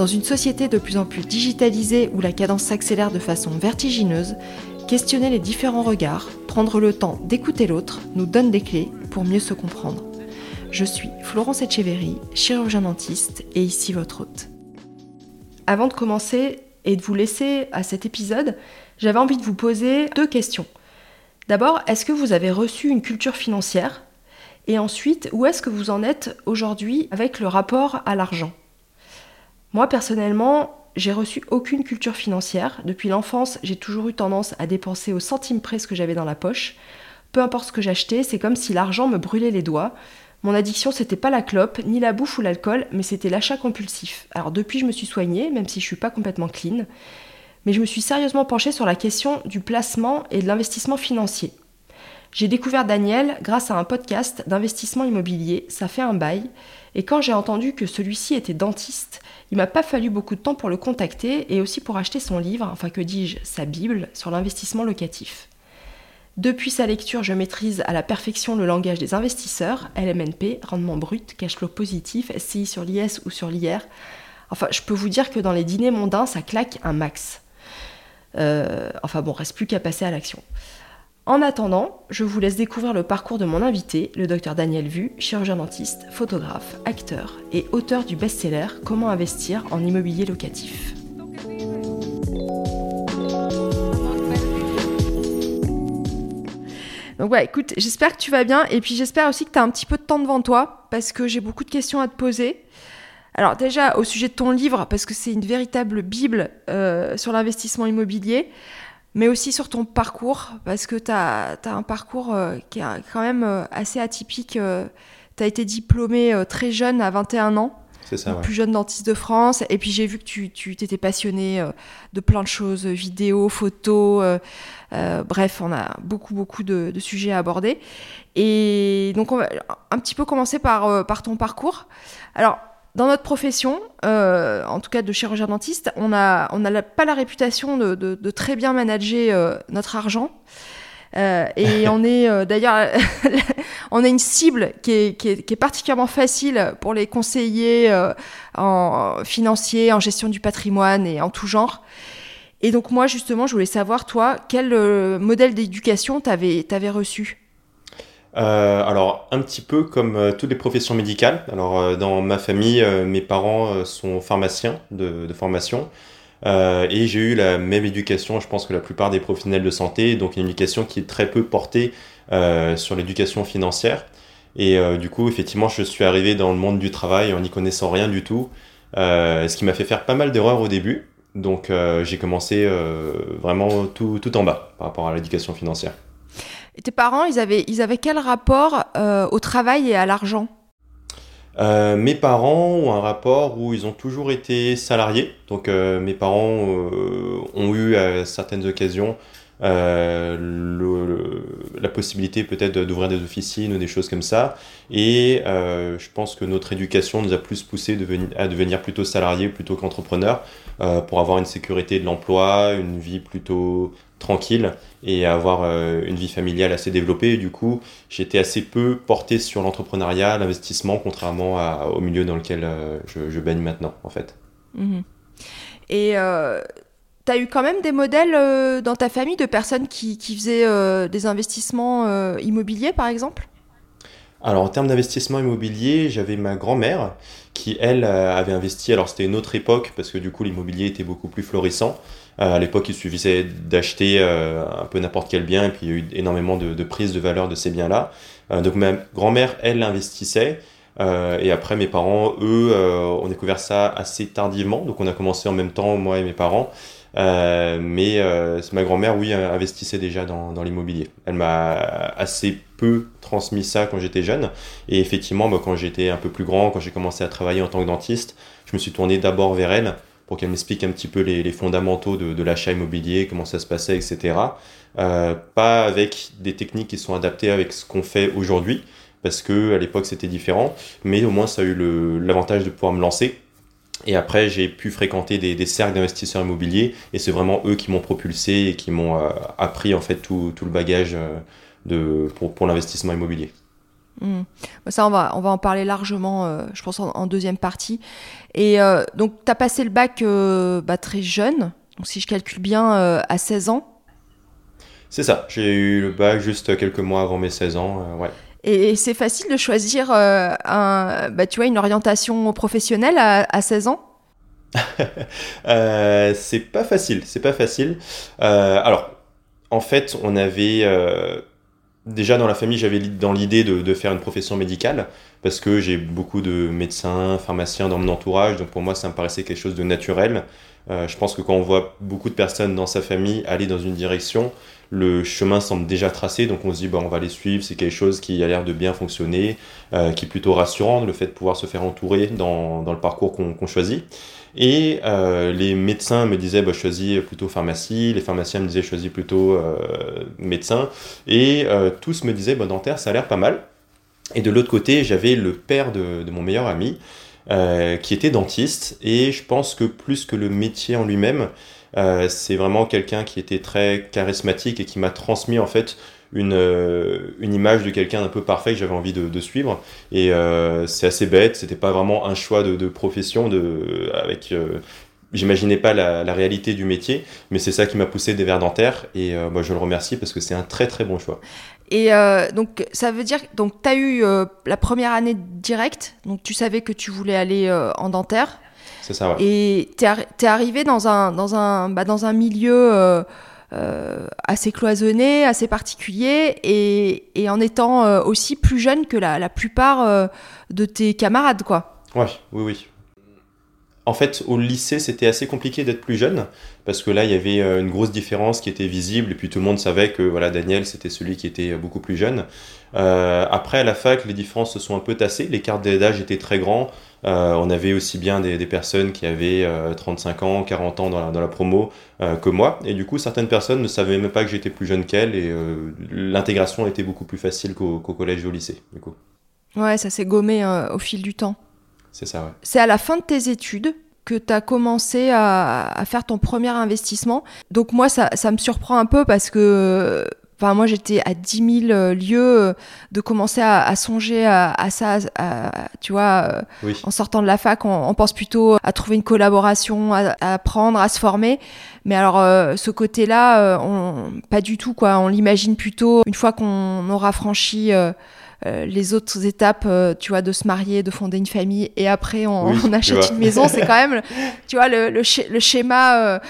Dans une société de plus en plus digitalisée où la cadence s'accélère de façon vertigineuse, questionner les différents regards, prendre le temps d'écouter l'autre nous donne des clés pour mieux se comprendre. Je suis Florence Etcheverry, chirurgien dentiste et ici votre hôte. Avant de commencer et de vous laisser à cet épisode, j'avais envie de vous poser deux questions. D'abord, est-ce que vous avez reçu une culture financière? Et ensuite, où est-ce que vous en êtes aujourd'hui avec le rapport à l'argent? Moi, personnellement, j'ai reçu aucune culture financière. Depuis l'enfance, j'ai toujours eu tendance à dépenser au centime près ce que j'avais dans la poche. Peu importe ce que j'achetais, c'est comme si l'argent me brûlait les doigts. Mon addiction, c'était pas la clope, ni la bouffe ou l'alcool, mais c'était l'achat compulsif. Alors depuis, je me suis soignée, même si je suis pas complètement clean, mais je me suis sérieusement penchée sur la question du placement et de l'investissement financier. J'ai découvert Daniel grâce à un podcast d'investissement immobilier, ça fait un bail, et quand j'ai entendu que celui-ci était dentiste, il m'a pas fallu beaucoup de temps pour le contacter et aussi pour acheter son livre, enfin que dis-je, sa Bible sur l'investissement locatif. Depuis sa lecture, je maîtrise à la perfection le langage des investisseurs, LMNP, rendement brut, cash flow positif, SCI sur l'IS ou sur l'IR. Enfin, je peux vous dire que dans les dîners mondains, ça claque un max. Euh, enfin bon, reste plus qu'à passer à l'action. En attendant, je vous laisse découvrir le parcours de mon invité, le docteur Daniel Vu, chirurgien dentiste, photographe, acteur et auteur du best-seller Comment investir en immobilier locatif. Donc ouais, écoute, j'espère que tu vas bien et puis j'espère aussi que tu as un petit peu de temps devant toi parce que j'ai beaucoup de questions à te poser. Alors déjà au sujet de ton livre, parce que c'est une véritable bible euh, sur l'investissement immobilier, mais aussi sur ton parcours, parce que tu as, un parcours euh, qui est quand même euh, assez atypique. tu as été diplômé très jeune, à 21 ans. C'est ça, plus jeune dentiste de France. Et puis j'ai vu que tu, tu t'étais passionné de plein de choses, vidéos, photos. Euh, bref, on a beaucoup, beaucoup de, sujets à aborder. Et donc, on va un petit peu commencer par, euh, par ton parcours. Alors, dans notre profession, euh, en tout cas de chirurgien dentiste, on n'a on a pas la réputation de, de, très bien manager notre argent. et on est d'ailleurs, on a une cible qui est, qui, est, qui est, particulièrement facile pour les conseillers en financiers, en gestion du patrimoine et en tout genre. Et donc moi, justement, je voulais savoir, toi, quel euh, modèle d'éducation t'avais avais reçu? Euh, alors un petit peu comme euh, toutes les professions médicales. Alors dans ma famille, mes parents sont pharmaciens de, formation et j'ai eu la même éducation, je pense que la plupart des professionnels de santé, donc une éducation qui est très peu portée sur l'éducation financière. Et du coup, effectivement, je suis arrivé dans le monde du travail en n'y connaissant rien du tout, ce qui m'a fait faire pas mal d'erreurs au début. Donc euh, j'ai commencé euh, vraiment tout, tout, en bas par rapport à l'éducation financière. Et tes parents, ils avaient, ils avaient quel rapport euh, au travail et à l'argent? Mes parents ont un rapport où ils ont toujours été salariés. Donc mes parents ont eu à certaines occasions la possibilité peut-être d'ouvrir des officines ou des choses comme ça. Et je pense que notre éducation nous a plus poussé à devenir plutôt salariés plutôt qu'entrepreneurs. Euh, pour avoir une sécurité de l'emploi, une vie plutôt tranquille et avoir euh, une vie familiale assez développée. du coup, j'étais assez peu porté sur l'entrepreneuriat, l'investissement, contrairement au milieu dans lequel euh, je, baigne maintenant, en fait. Mhm. Et tu as eu quand même des modèles dans ta famille de personnes qui, qui faisaient des investissements immobiliers, par exemple? Alors en termes d'investissement immobilier, j'avais ma grand-mère qui, elle, euh, avait investi. Alors c'était une autre époque parce que du coup l'immobilier était beaucoup plus florissant. Euh, à l'époque, il suffisait d'acheter euh, un peu n'importe quel bien et puis il y a eu énormément de, de prise de valeur de ces biens-là. donc ma grand-mère, elle, investissait. et après, mes parents, eux, ont découvert ça assez tardivement. Donc on a commencé en même temps, moi et mes parents. mais ma grand-mère, oui, investissait déjà dans, dans l'immobilier. Elle m'a assez peu transmis ça quand j'étais jeune. Et effectivement, bah, quand j'étais un peu plus grand, quand j'ai commencé à travailler en tant que dentiste, je me suis tourné d'abord vers elle pour qu'elle m'explique un petit peu les, fondamentaux de, l'achat immobilier, comment ça se passait, etc. Euh, pas avec des techniques qui sont adaptées avec ce qu'on fait aujourd'hui, parce que à l'époque c'était différent, mais au moins ça a eu l'avantage de pouvoir me lancer. Et après, j'ai pu fréquenter des, cercles d'investisseurs immobiliers, et c'est vraiment eux qui m'ont propulsé et qui m'ont euh, appris en fait tout, le bagage euh, de, pour l'investissement immobilier. Hmm. Ça, on va, on va en parler largement, euh, je pense, en, deuxième partie. Et euh, donc, tu as passé le bac euh, bah, très jeune, donc si je calcule bien, à 16 ans. C'est ça, j'ai eu le bac juste quelques mois avant mes 16 ans, ouais. Et, c'est facile de choisir un, bah, tu vois, une orientation professionnelle à, à 16 ans? C'est pas facile, c'est pas facile. alors, en fait, on avait déjà dans la famille, j'avais dans l'idée de, faire une profession médicale parce que j'ai beaucoup de médecins, pharmaciens dans mon entourage, donc pour moi ça me paraissait quelque chose de naturel. Euh, je pense que quand on voit beaucoup de personnes dans sa famille aller dans une direction, le chemin semble déjà tracé, donc on se dit bon, on va les suivre, c'est quelque chose qui a l'air de bien fonctionner, euh, qui est plutôt rassurant, le fait de pouvoir se faire entourer dans le parcours qu'on choisit. Et euh, les médecins me disaient bah, choisis plutôt pharmacie, les pharmaciens me disaient choisis plutôt euh, médecin, et euh, tous me disaient bah, dentaire ça a l'air pas mal. Et de l'autre côté j'avais le père de, de, mon meilleur ami qui était dentiste, et je pense que plus que le métier en lui-même, c'est vraiment quelqu'un qui était très charismatique et qui m'a transmis en fait une, euh, une image de quelqu'un d'un peu parfait que j'avais envie de, de, suivre. Et euh, c'est assez bête, c'était pas vraiment un choix de, de profession, de, avec, euh, j'imaginais pas la, la, réalité du métier, mais c'est ça qui m'a poussé des verres dentaires et moi je le remercie parce que c'est un très très bon choix. Et donc ça veut dire donc tu as eu la première année directe, donc tu savais que tu voulais aller en dentaire. C'est ça, ouais. Et tu es, arrivé dans un, dans un, bah, dans un milieu euh, assez cloisonné, assez particulier, et, et en étant euh, aussi plus jeune que la, la plupart euh, de tes camarades, quoi. Ouais, oui, oui. En fait, au lycée, c'était assez compliqué d'être plus jeune, parce que là, il y avait une grosse différence qui était visible, et puis tout le monde savait que voilà, Daniel, c'était celui qui était beaucoup plus jeune. Euh, après, à la fac, les différences se sont un peu tassées, l'écart d'âge était très grand. Euh, on avait aussi bien des, personnes qui avaient 35 euh, ans, 40 ans dans la, promo euh, que moi. Et du coup, certaines personnes ne savaient même pas que j'étais plus jeune qu'elles et l'intégration était beaucoup plus facile qu'au collège et au lycée. Du coup. Ouais, ça s'est gommé au fil du temps. C'est ça, ouais. C'est à la fin de tes études que tu as commencé à, faire ton premier investissement. Donc moi, ça, ça me surprend un peu parce que Enfin, moi, j'étais à 10 000 euh, lieux euh, de commencer à, songer à, ça, tu vois, euh, en sortant de la fac, on, pense plutôt à trouver une collaboration, à, apprendre, à se former. Mais alors, ce côté-là, on, pas du tout, quoi. On l'imagine plutôt une fois qu'on aura franchi les autres étapes, tu vois, de se marier, de fonder une famille, et après on, achète une maison, c'est quand même, tu vois, le, le, schéma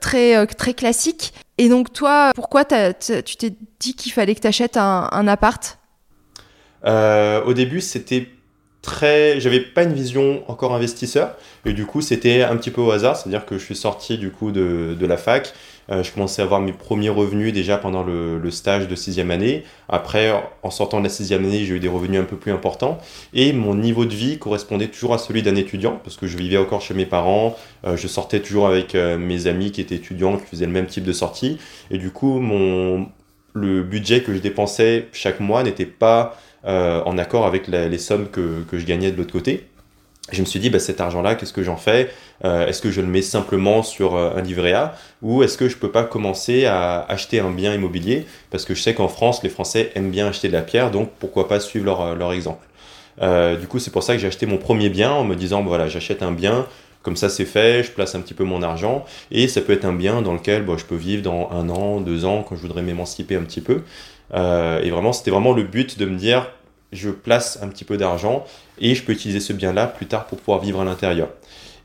très très classique. Et donc toi, pourquoi tu t'es dit qu'il fallait que tu achètes un, appart? Euh, Au début, c'était très... J'avais pas une vision encore investisseur. Et du coup, c'était un petit peu au hasard. C'est-à-dire que je suis sorti du coup de, de la fac. Euh, je commençais à avoir mes premiers revenus déjà pendant le, stage de sixième année. Après, en sortant de la sixième année, j'ai eu des revenus un peu plus importants. Et mon niveau de vie correspondait toujours à celui d'un étudiant, parce que je vivais encore chez mes parents. Euh, je sortais toujours avec euh, mes amis qui étaient étudiants, qui faisaient le même type de sortie. Et du coup, mon, le budget que je dépensais chaque mois n'était pas en accord avec les sommes que, que je gagnais de l'autre côté je me suis dit, bah, cet argent-là, qu'est-ce que j'en fais? Euh, Est-ce que je le mets simplement sur euh, un livret A? Ou est-ce que je peux pas commencer à acheter un bien immobilier? Parce que je sais qu'en France, les Français aiment bien acheter de la pierre, donc pourquoi pas suivre leur, euh, leur exemple. Du coup, c'est pour ça que j'ai acheté mon premier bien en me disant, voilà, j'achète un bien, comme ça c'est fait, je place un petit peu mon argent, et ça peut être un bien dans lequel bon, je peux vivre dans un an, deux ans, quand je voudrais m'émanciper un petit peu. et vraiment, c'était vraiment le but de me dire, je place un petit peu d'argent et je peux utiliser ce bien-là plus tard pour pouvoir vivre à l'intérieur.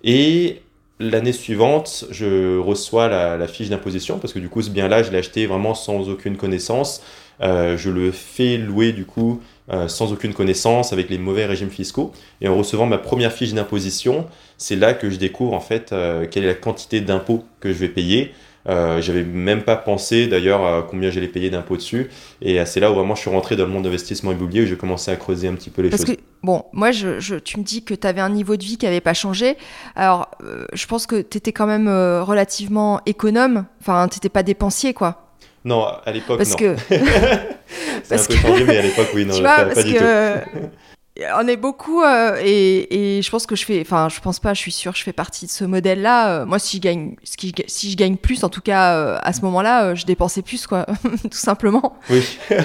Et l'année suivante, je reçois la, fiche d'imposition parce que du coup, ce bien-là, je l'ai acheté vraiment sans aucune connaissance. Euh, je le fais louer du coup sans aucune connaissance, avec les mauvais régimes fiscaux. Et en recevant ma première fiche d'imposition, c'est là que je découvre en fait quelle est la quantité d'impôts que je vais payer. Euh, j'avais même pas pensé d'ailleurs à combien j'allais payer d'impôts dessus. Et c'est là où vraiment je suis rentré dans le monde d'investissement immobilier où j'ai commencé à creuser un petit peu les Parce choses. Que, bon, moi, je, tu me dis que tu avais un niveau de vie qui n'avait pas changé. Alors, euh, je pense que tu étais quand même euh, relativement économe. Enfin, tu n'étais pas dépensier, quoi. Non, à l'époque, non. Que... c'est un peu changé, mais à l'époque, oui, non, vois, pas, parce du que... tout. On est beaucoup euh, et, et, je pense que je fais, enfin je pense pas, je suis sûre, je fais partie de ce modèle-là. Euh, moi, si je gagne, si je gagne plus, en tout cas euh, à ce moment-là, je dépensais plus, quoi, tout simplement. Oui,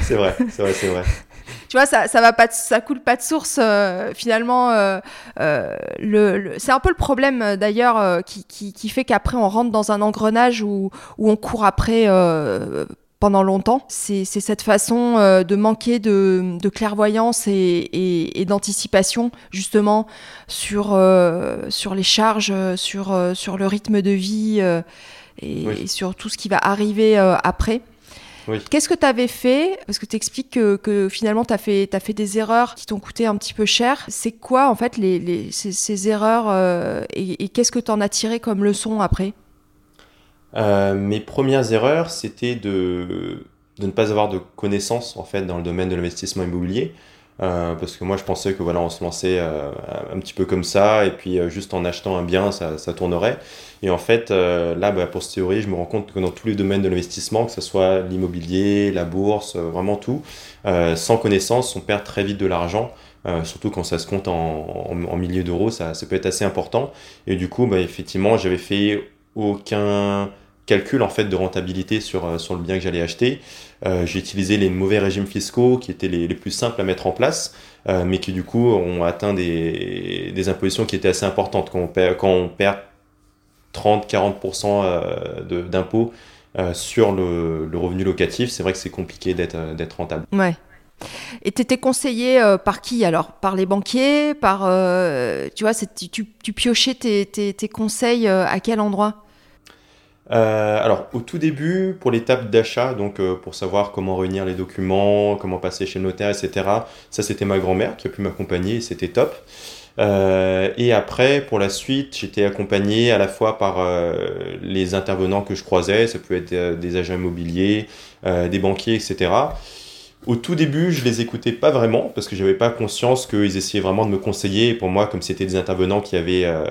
c'est vrai, c'est vrai, c'est vrai. Tu vois, ça, ça va pas, ça coule pas de source. finalement, le, le c'est un peu le problème d'ailleurs qui, qui, qui, fait qu'après on rentre dans un engrenage où, où on court après pendant longtemps. C'est cette façon euh, de manquer de, clairvoyance et, d'anticipation justement sur, euh, sur les charges, sur, euh, sur le rythme de vie et, sur tout ce qui va arriver après. Qu'est-ce que tu avais fait? Parce que tu expliques que, finalement tu as fait, as fait des erreurs qui t'ont coûté un petit peu cher. C'est quoi en fait les, ces, erreurs et, et qu'est-ce que tu en as tiré comme leçon après? Euh, mes premières erreurs, c'était de, ne pas avoir de connaissances en fait dans le domaine de l'investissement immobilier. Euh, parce que moi je pensais que voilà on se lançait euh, un petit peu comme ça et puis juste en achetant un bien ça, ça tournerait. Et en fait là bah, pour cette théorie je me rends compte que dans tous les domaines de l'investissement que ce soit l'immobilier la bourse vraiment tout sans connaissance on perd très vite de l'argent. Surtout quand ça se compte en, milliers d'euros ça, ça, peut être assez important. Et du coup bah, effectivement j'avais fait aucun calcul en fait de rentabilité sur, euh, sur le bien que j'allais acheter. Euh, j'ai utilisé les mauvais régimes fiscaux qui étaient les, les plus simples à mettre en place, euh, mais qui du coup ont atteint des, des impositions qui étaient assez importantes. Quand on perd, quand on perd 30-40% d'impôts sur le, le, revenu locatif, c'est vrai que c'est compliqué d'être rentable. Ouais. Et tu étais conseillé par qui alors? Par les banquiers? Par tu vois, tu, tu, piochais tes, tes, tes conseils à quel endroit? Euh, alors, au tout début, pour l'étape d'achat, donc euh, pour savoir comment réunir les documents, comment passer chez le notaire, etc., ça c'était ma grand-mère qui a pu m'accompagner et c'était top. Euh, et après, pour la suite, j'étais accompagné à la fois par les intervenants que je croisais, ça peut être des agents immobiliers, des banquiers, etc. Au tout début, je les écoutais pas vraiment parce que j'avais pas conscience qu'ils essayaient vraiment de me conseiller. Et pour moi, comme c'était des intervenants qui avaient euh,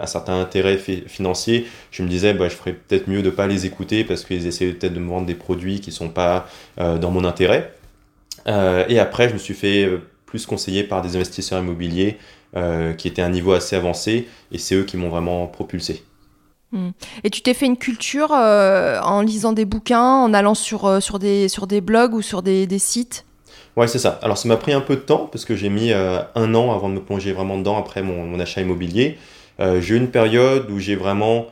un certain intérêt financier, je me disais, bah, je ferais peut-être mieux de pas les écouter parce qu'ils essayaient peut-être de me vendre des produits qui sont pas euh, dans mon intérêt. Euh, et après, je me suis fait plus conseiller par des investisseurs immobiliers qui étaient à un niveau assez avancé et c'est eux qui m'ont vraiment propulsé. Hmm. Et tu t'es fait une culture euh, en lisant des bouquins, en allant sur, euh, sur, des, sur des blogs ou sur des, des sites? Ouais, c'est ça. Alors ça m'a pris un peu de temps parce que j'ai mis euh, un an avant de me plonger vraiment dedans après mon, mon achat immobilier. j'ai eu une période où j'ai vraiment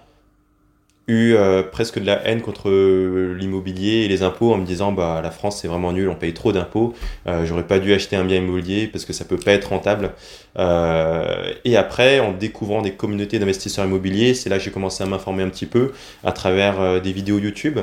eu euh, presque de la haine contre euh, l'immobilier et les impôts en me disant bah la France c'est vraiment nul, on paye trop d'impôts, euh, j'aurais pas dû acheter un bien immobilier parce que ça peut pas être rentable. et après, en découvrant des communautés d'investisseurs immobiliers, c'est là que j'ai commencé à m'informer un petit peu à travers des vidéos YouTube.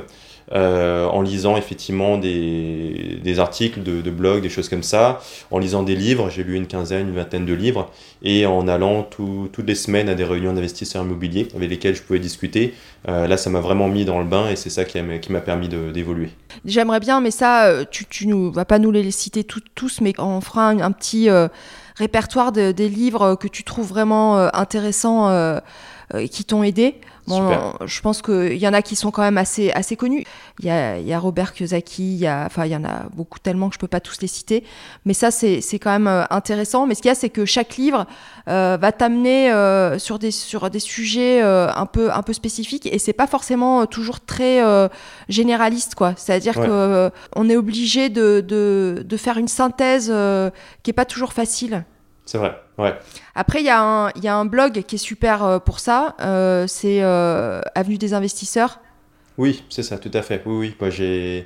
Euh, en lisant effectivement des, articles de, de blogs, des choses comme ça, en lisant des livres, j'ai lu une quinzaine, une vingtaine de livres, et en allant toutes les semaines à des réunions d'investisseurs immobiliers avec lesquels je pouvais discuter. Euh, là, ça m'a vraiment mis dans le bain et c'est ça qui m'a permis d'évoluer. J'aimerais bien, mais ça, euh, tu, nous vas pas nous les citer tous, mais on fera un, petit répertoire de, des livres que tu trouves vraiment intéressants et qui t'ont aidé. Bon, je pense qu'il y en a qui sont quand même assez, assez connus. Il y a, y a Robert Kiyosaki, il y a, enfin, il y en a beaucoup tellement que je peux pas tous les citer. Mais ça, c'est quand même euh, intéressant. Mais ce qu'il y a, c'est que chaque livre euh, va t'amener euh, sur, des, sur des sujets euh, un, peu, un peu spécifiques. Et c'est pas forcément toujours très euh, généraliste, quoi. C'est-à-dire qu'on que est obligé de, de, de, faire une synthèse qui est pas toujours facile. C'est vrai, ouais. Après, il y, y, a un blog qui est super euh, pour ça, euh, c'est euh, Avenue des investisseurs. Oui, c'est ça, tout à fait. Oui, oui. Moi, j'ai,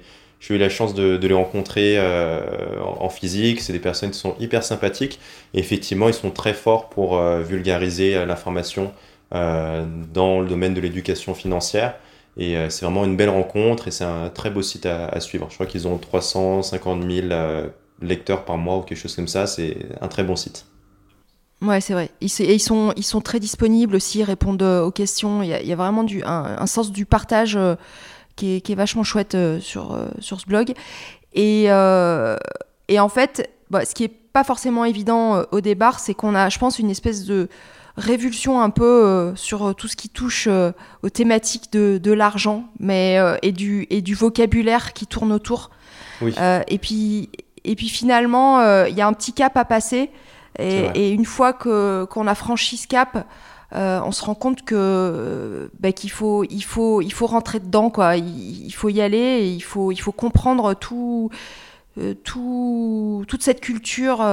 eu la chance de, de les rencontrer en, physique. C'est des personnes qui sont hyper sympathiques. Et effectivement, ils sont très forts pour vulgariser l'information dans le domaine de l'éducation financière. Et c'est vraiment une belle rencontre et c'est un très beau site à, à suivre. Je crois qu'ils ont 350 000 lecteurs par mois ou quelque chose comme ça, c'est un très bon site. Ouais, c'est vrai. Ils, ils, sont, ils sont très disponibles aussi, ils répondent aux questions. Il y a, vraiment du, un, sens du partage qui, est, qui, est, vachement chouette sur, sur ce blog. Et, et en fait, bah, ce qui est pas forcément évident au départ, c'est qu'on a, je pense, une espèce de révulsion un peu euh, sur tout ce qui touche euh, aux thématiques de, de l'argent mais euh, et du et du vocabulaire qui tourne autour et puis et puis finalement il y a un petit cap à passer et, et une fois que qu'on a franchi ce cap on se rend compte que bah, qu'il faut il faut il faut rentrer dedans quoi il, il, faut y aller et il faut il faut comprendre tout tout, toute cette culture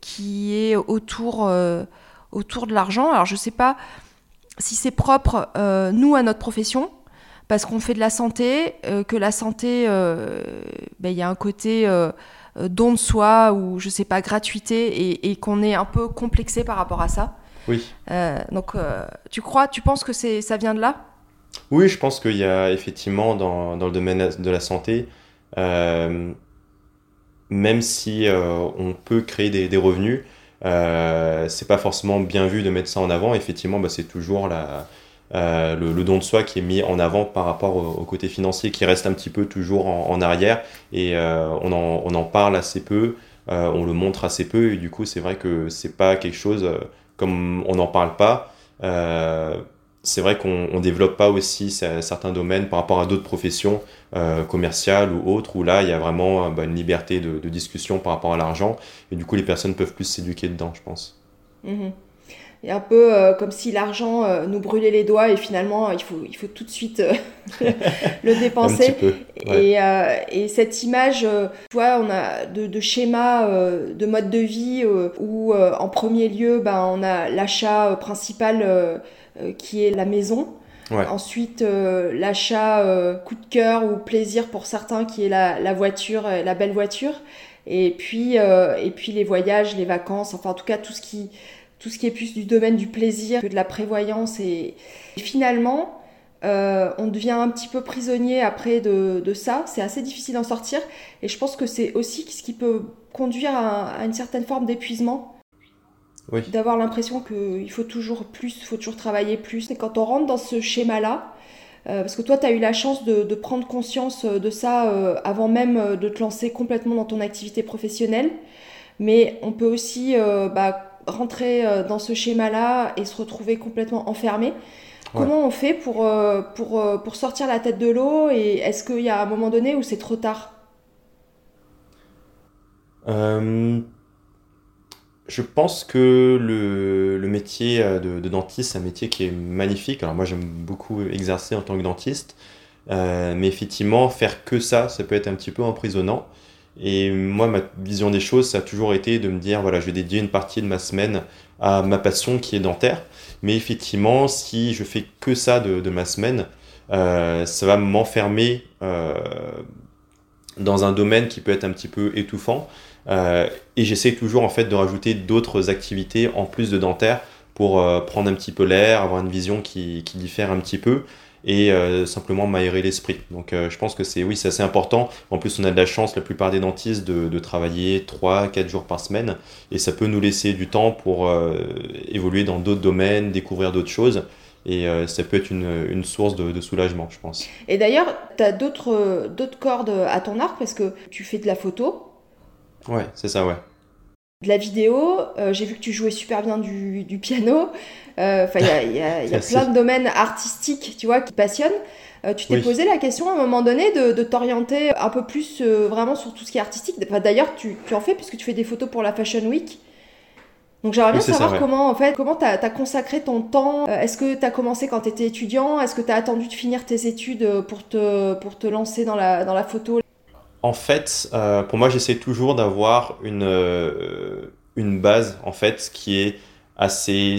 qui est autour autour de l'argent. Alors je ne sais pas si c'est propre, euh, nous, à notre profession, parce qu'on fait de la santé, euh, que la santé, euh, ben, il y a un côté don de soi ou je sais pas, gratuité, et, qu'on est un peu complexé par rapport à ça. Oui. donc tu crois, tu penses que c'est, ça vient de là? Oui, je pense qu'il y a effectivement dans, dans, le domaine de la santé, même si on peut créer des, des revenus, euh, c'est pas forcément bien vu de mettre ça en avant. Effectivement, bah, c'est toujours la, euh, le, don de soi qui est mis en avant par rapport au, côté financier qui reste un petit peu toujours en, arrière et euh, on, en, on, en, parle assez peu, euh, on le montre assez peu et du coup c'est vrai que c'est pas quelque chose comme on n'en parle pas c'est vrai qu'on ne développe pas aussi certains domaines par rapport à d'autres professions commerciales ou autres, où là, il y a vraiment bah, une liberté de, discussion par rapport à l'argent, et du coup, les personnes peuvent plus s'éduquer dedans, je pense. Mhm. A un peu euh, comme si l'argent euh, nous brûlait les doigts et finalement il faut, il faut tout de suite le dépenser. et, et, cette image, tu vois, on a de, de schéma de mode de vie où en premier lieu, ben, on a l'achat principal euh, qui est la maison. Ensuite, euh, l'achat euh, coup de cœur ou plaisir pour certains qui est la, la voiture, la belle voiture. Et puis, et puis les voyages, les vacances, enfin en tout cas tout ce qui, tout ce qui est plus du domaine du plaisir que de la prévoyance. Et, finalement, on devient un petit peu prisonnier après de, de ça. C'est assez difficile d'en sortir. Et je pense que c'est aussi ce qui peut conduire à, à une certaine forme d'épuisement d'avoir l'impression qu'il faut toujours plus, il faut toujours travailler plus. Et quand on rentre dans ce schéma-là, euh, parce que toi, tu as eu la chance de, prendre conscience euh, de ça euh, avant même de te lancer complètement dans ton activité professionnelle, mais on peut aussi bah, rentrer dans ce schéma-là et se retrouver complètement enfermé. Comment on fait pour, pour, pour sortir la tête de l'eau et est-ce qu'il y a un moment donné où c'est trop tard? Je pense que le, métier euh, de, dentiste, c'est un métier qui est magnifique. Alors moi, j'aime beaucoup exercer en tant que dentiste. Euh, mais effectivement, faire que ça, ça peut être un petit peu emprisonnant. Et moi, ma vision des choses, ça a toujours été de me dire, voilà, je vais dédier une partie de ma semaine à ma passion qui est dentaire. Mais effectivement, si je fais que ça de, ma semaine, euh, ça va m'enfermer dans un domaine qui peut être un petit peu étouffant. Euh, et j'essaie toujours en fait de rajouter d'autres activités en plus de dentaire pour euh, prendre un petit peu l'air, avoir une vision qui, diffère un petit peu et euh, simplement m'aérer l'esprit. Donc je pense que c'est oui, c'est assez important. En plus, on a de la chance, la plupart des dentistes, de, de travailler 3-4 jours par semaine et ça peut nous laisser du temps pour évoluer dans d'autres domaines, découvrir d'autres choses. Et ça peut être une, une source de, de, soulagement, je pense. Et d'ailleurs, tu as d'autres cordes à ton arc parce que tu fais de la photo, Ouais, c'est ça, ouais. De la vidéo, euh, j'ai vu que tu jouais super bien du, piano. Euh, enfin, il y a, plein de domaines artistiques, tu vois, qui passionnent. Euh, tu t'es posé la question à un moment donné de, t'orienter un peu plus vraiment sur tout ce qui est artistique. D'ailleurs, tu, en fais puisque tu fais des photos pour la Fashion Week. Donc j'aimerais bien savoir comment en fait comment tu as, consacré ton temps. Est-ce que tu as commencé quand tu étais étudiant? Est-ce que tu as attendu de finir tes études pour te, pour te lancer dans la, dans la photo? En fait, euh, pour moi, j'essaie toujours d'avoir une, euh, une base en fait qui est assez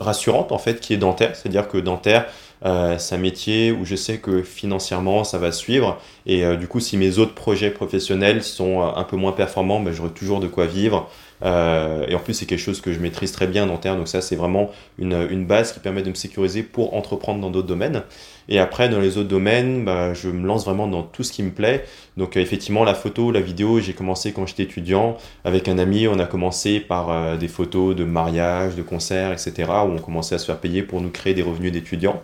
rassurante en fait, qui est dentaire. C'est-à-dire que dentaire, euh, c'est un métier où je sais que financièrement ça va suivre et du coup si mes autres projets professionnels sont un peu moins performants, ben, j'aurai toujours de quoi vivre. et en plus c'est quelque chose que je maîtrise très bien dentaire, donc ça c'est vraiment une, une base qui permet de me sécuriser pour entreprendre dans d'autres domaines. Et après, dans les autres domaines, bah, je me lance vraiment dans tout ce qui me plaît. Donc effectivement, la photo, la vidéo, j'ai commencé quand j'étais étudiant. Avec un ami, on a commencé par des photos de mariage, de concerts, etc., où on commençait à se faire payer pour nous créer des revenus d'étudiants.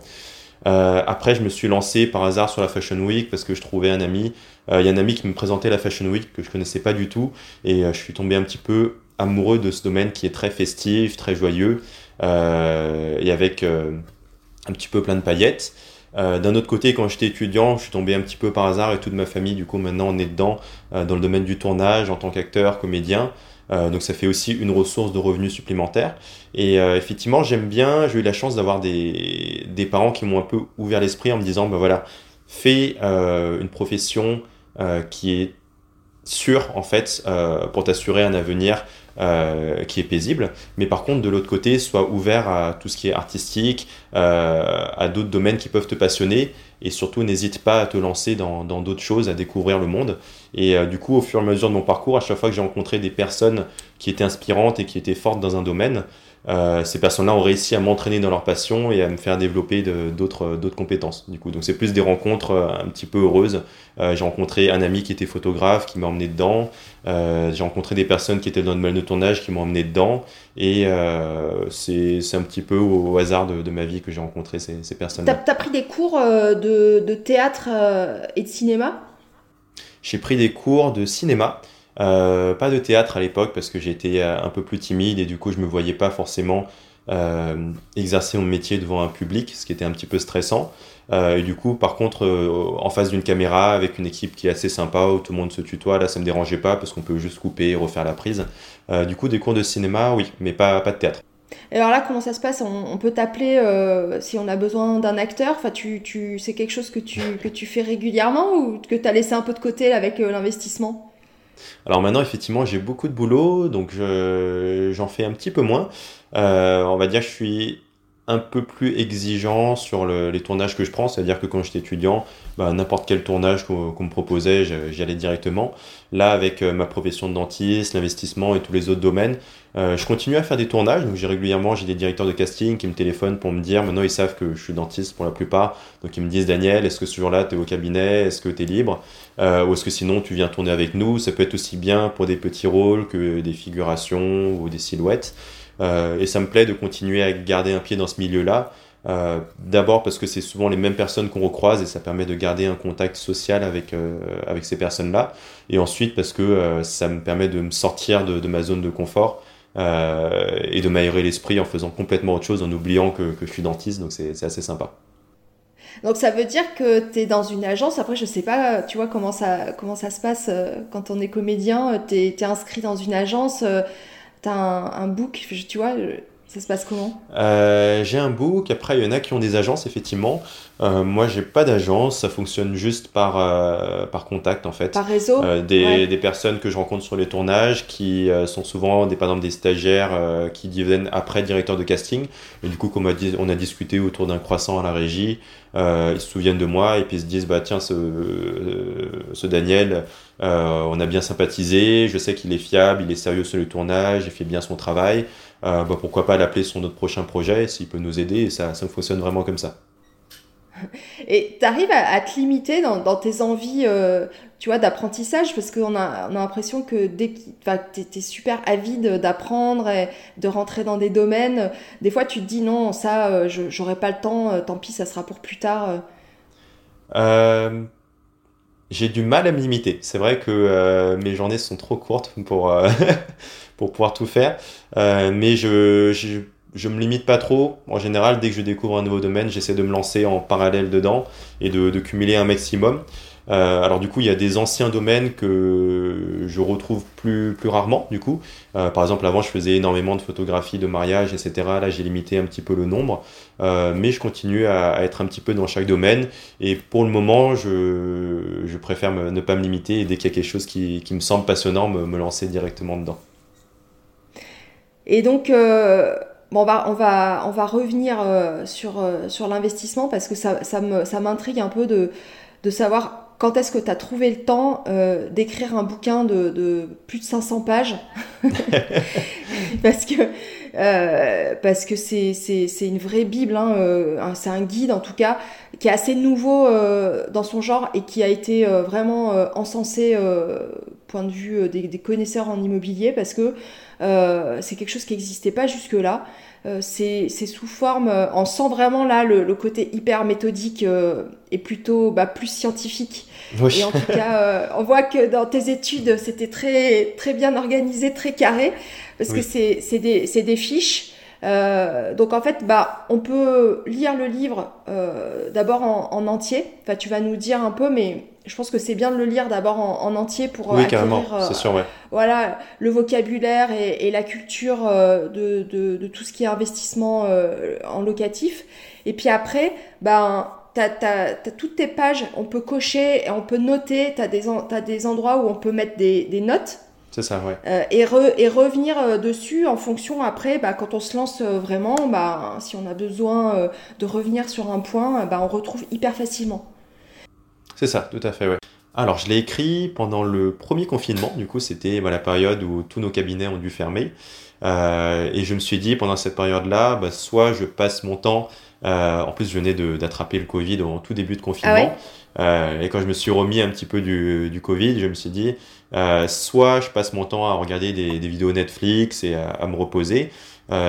Euh, après, je me suis lancé par hasard sur la Fashion Week parce que je trouvais un ami. Euh, il y a un ami qui me présentait la Fashion Week que je connaissais pas du tout et euh, je suis tombé un petit peu amoureux de ce domaine qui est très festif, très joyeux et avec un petit peu plein de paillettes. D'un autre côté, quand j'étais étudiant, je suis tombé un petit peu par hasard et toute ma famille, du coup, maintenant on est dedans dans le domaine du tournage en tant qu'acteur, comédien. Euh, donc ça fait aussi une ressource de revenus supplémentaires. Et euh, effectivement, j'aime bien, j'ai eu la chance d'avoir des, parents qui m'ont un peu ouvert l'esprit en me disant, ben voilà, fais euh, une profession qui est sûre en fait pour t'assurer un avenir qui est paisible. Mais par contre, de l'autre côté, sois ouvert à tout ce qui est artistique, à d'autres domaines qui peuvent te passionner et surtout n'hésite pas à te lancer dans d'autres choses, à découvrir le monde. Et euh, du coup, au fur et à mesure de mon parcours, à chaque fois que j'ai rencontré des personnes qui étaient inspirantes et qui étaient fortes dans un domaine, euh, ces personnes-là ont réussi à m'entraîner dans leur passion et à me faire développer d'autres compétences. Du coup, donc c'est plus des rencontres euh, un petit peu heureuses. j'ai rencontré un ami qui était photographe, qui m'a emmené dedans. j'ai rencontré des personnes qui étaient dans le domaine de tournage, qui m'ont emmené dedans. Et c'est un petit peu au, hasard de, ma vie que j'ai rencontré ces, ces personnes-là. T'as as pris des cours de, de théâtre et de cinéma? J'ai pris des cours de cinéma. Euh, pas de théâtre à l'époque parce que j'étais euh, un peu plus timide et du coup je me voyais pas forcément euh, exercer mon métier devant un public, ce qui était un petit peu stressant. et du coup, par contre, en face d'une caméra avec une équipe qui est assez sympa où tout le monde se tutoie, là ça me dérangeait pas parce qu'on peut juste couper et refaire la prise. du coup, des cours de cinéma, oui, mais pas, pas de théâtre. Alors là, comment ça se passe? On, peut t'appeler si on a besoin d'un acteur? Enfin, tu, tu, c'est quelque chose que tu, que tu fais régulièrement ou que tu as laissé un peu de côté avec l'investissement? Alors maintenant, effectivement, j'ai beaucoup de boulot, donc j'en fais un petit peu moins. Euh, on va dire que je suis un peu plus exigeant sur les tournages que je prends, c'est-à-dire que quand j'étais étudiant, bah, n'importe quel tournage qu'on me proposait, j'y allais directement. Là, avec euh, ma profession de dentiste, l'investissement et tous les autres domaines, euh, je continue à faire des tournages, donc j'ai régulièrement j'ai des directeurs de casting qui me téléphonent pour me dire, maintenant ils savent que je suis dentiste pour la plupart, donc ils me disent Daniel, est-ce que ce jour-là tu es au cabinet, est-ce que tu es libre, euh, ou est-ce que sinon tu viens tourner avec nous, ça peut être aussi bien pour des petits rôles que des figurations ou des silhouettes. Euh, et ça me plaît de continuer à garder un pied dans ce milieu-là. Euh, d'abord parce que c'est souvent les mêmes personnes qu'on recroise et ça permet de garder un contact social avec, euh, avec ces personnes-là. Et ensuite parce que ça me permet de me sortir de, ma zone de confort et de m'aérer l'esprit en faisant complètement autre chose, en oubliant que, je suis dentiste. Donc c'est assez sympa. Donc ça veut dire que tu es dans une agence, après je sais pas, tu vois comment ça, comment ça se passe quand on est comédien, tu es, inscrit dans une agence, T'as un, un, book, tu vois, ça se passe comment? Euh, J'ai un book, après il y en a qui ont des agences, effectivement. Euh, moi, j'ai pas d'agence, ça fonctionne juste par, euh, par contact en fait. Par réseau? Euh, des, des, personnes que je rencontre sur les tournages qui sont souvent des, par exemple des stagiaires qui deviennent après directeur de casting. Et du coup, comme on a, on a discuté autour d'un croissant à la régie, ils se souviennent de moi et puis ils se disent bah tiens, ce, ce Daniel, on a bien sympathisé, je sais qu'il est fiable, il est sérieux sur le tournage, il fait bien son travail. Bah, pourquoi pas l'appeler sur notre prochain projet s'il peut nous aider et ça, ça fonctionne vraiment comme ça. Et tu arrives à, te limiter dans, tes envies, euh, tu vois, d'apprentissage, parce qu'on a, on a l'impression que dès que tu es, super avide d'apprendre et de rentrer dans des domaines, des fois tu te dis non, ça, euh, j'aurai pas le temps, euh, tant pis, ça sera pour plus tard. J'ai du mal à me limiter. C'est vrai que mes journées sont trop courtes pour, pour pouvoir tout faire, mais je, je je me limite pas trop. En général, dès que je découvre un nouveau domaine, j'essaie de me lancer en parallèle dedans et de, de cumuler un maximum. Euh, alors du coup, il y a des anciens domaines que je retrouve plus, plus rarement, du coup. Euh, par exemple, avant, je faisais énormément de photographies de mariage, etc. Là, j'ai limité un petit peu le nombre. Euh, mais je continue à, être un petit peu dans chaque domaine. Et pour le moment, je, préfère ne pas me limiter. Et dès qu'il y a quelque chose qui, me semble passionnant, me, lancer directement dedans. Et donc... Bon, on va, on va, on va revenir sur, sur l'investissement parce que ça, ça m'intrigue un peu de, de savoir quand est-ce que tu as trouvé le temps euh, d'écrire un bouquin de, plus de 500 pages Parce que euh, parce que c'est une vraie Bible, hein, euh, c'est un guide en tout cas, qui est assez nouveau dans son genre et qui a été vraiment encensé point de vue des, des, connaisseurs en immobilier parce que c'est quelque chose qui n'existait pas jusque-là. Euh, c'est sous forme, euh, on sent vraiment là le, côté hyper méthodique euh, et plutôt bah, plus scientifique. Et en tout cas, on voit que dans tes études, c'était très, très bien organisé, très carré, parce que c'est des, des, fiches. donc en fait, bah, on peut lire le livre d'abord en, en, entier. Enfin, tu vas nous dire un peu, mais je pense que c'est bien de le lire d'abord en, entier pour oui, carrément, c'est euh, sûr, ouais. voilà le vocabulaire et, la culture euh, de, de, tout ce qui est investissement euh, en locatif. Et puis après, ben t'as as, toutes tes pages, on peut cocher, et on peut noter, t'as des as des endroits où on peut mettre des, des notes. C'est ça, ouais. et, et revenir dessus en fonction après, bah, quand on se lance vraiment, bah, si on a besoin de revenir sur un point, bah, on retrouve hyper facilement. C'est ça, tout à fait, ouais. Alors, je l'ai écrit pendant le premier confinement, du coup, c'était bah, la période où tous nos cabinets ont dû fermer. Euh, et je me suis dit, pendant cette période-là, bah, soit je passe mon temps, euh, en plus je venais d'attraper le Covid au tout début de confinement, ah euh, et quand je me suis remis un petit peu du, du Covid, je me suis dit, soit je passe mon temps à regarder des, vidéos Netflix et à, me reposer,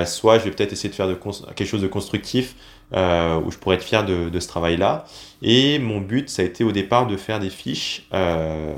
soit je vais peut-être essayer de faire quelque chose de constructif euh, où je pourrais être fier de, ce travail-là. Et mon but, ça a été au départ de faire des fiches euh,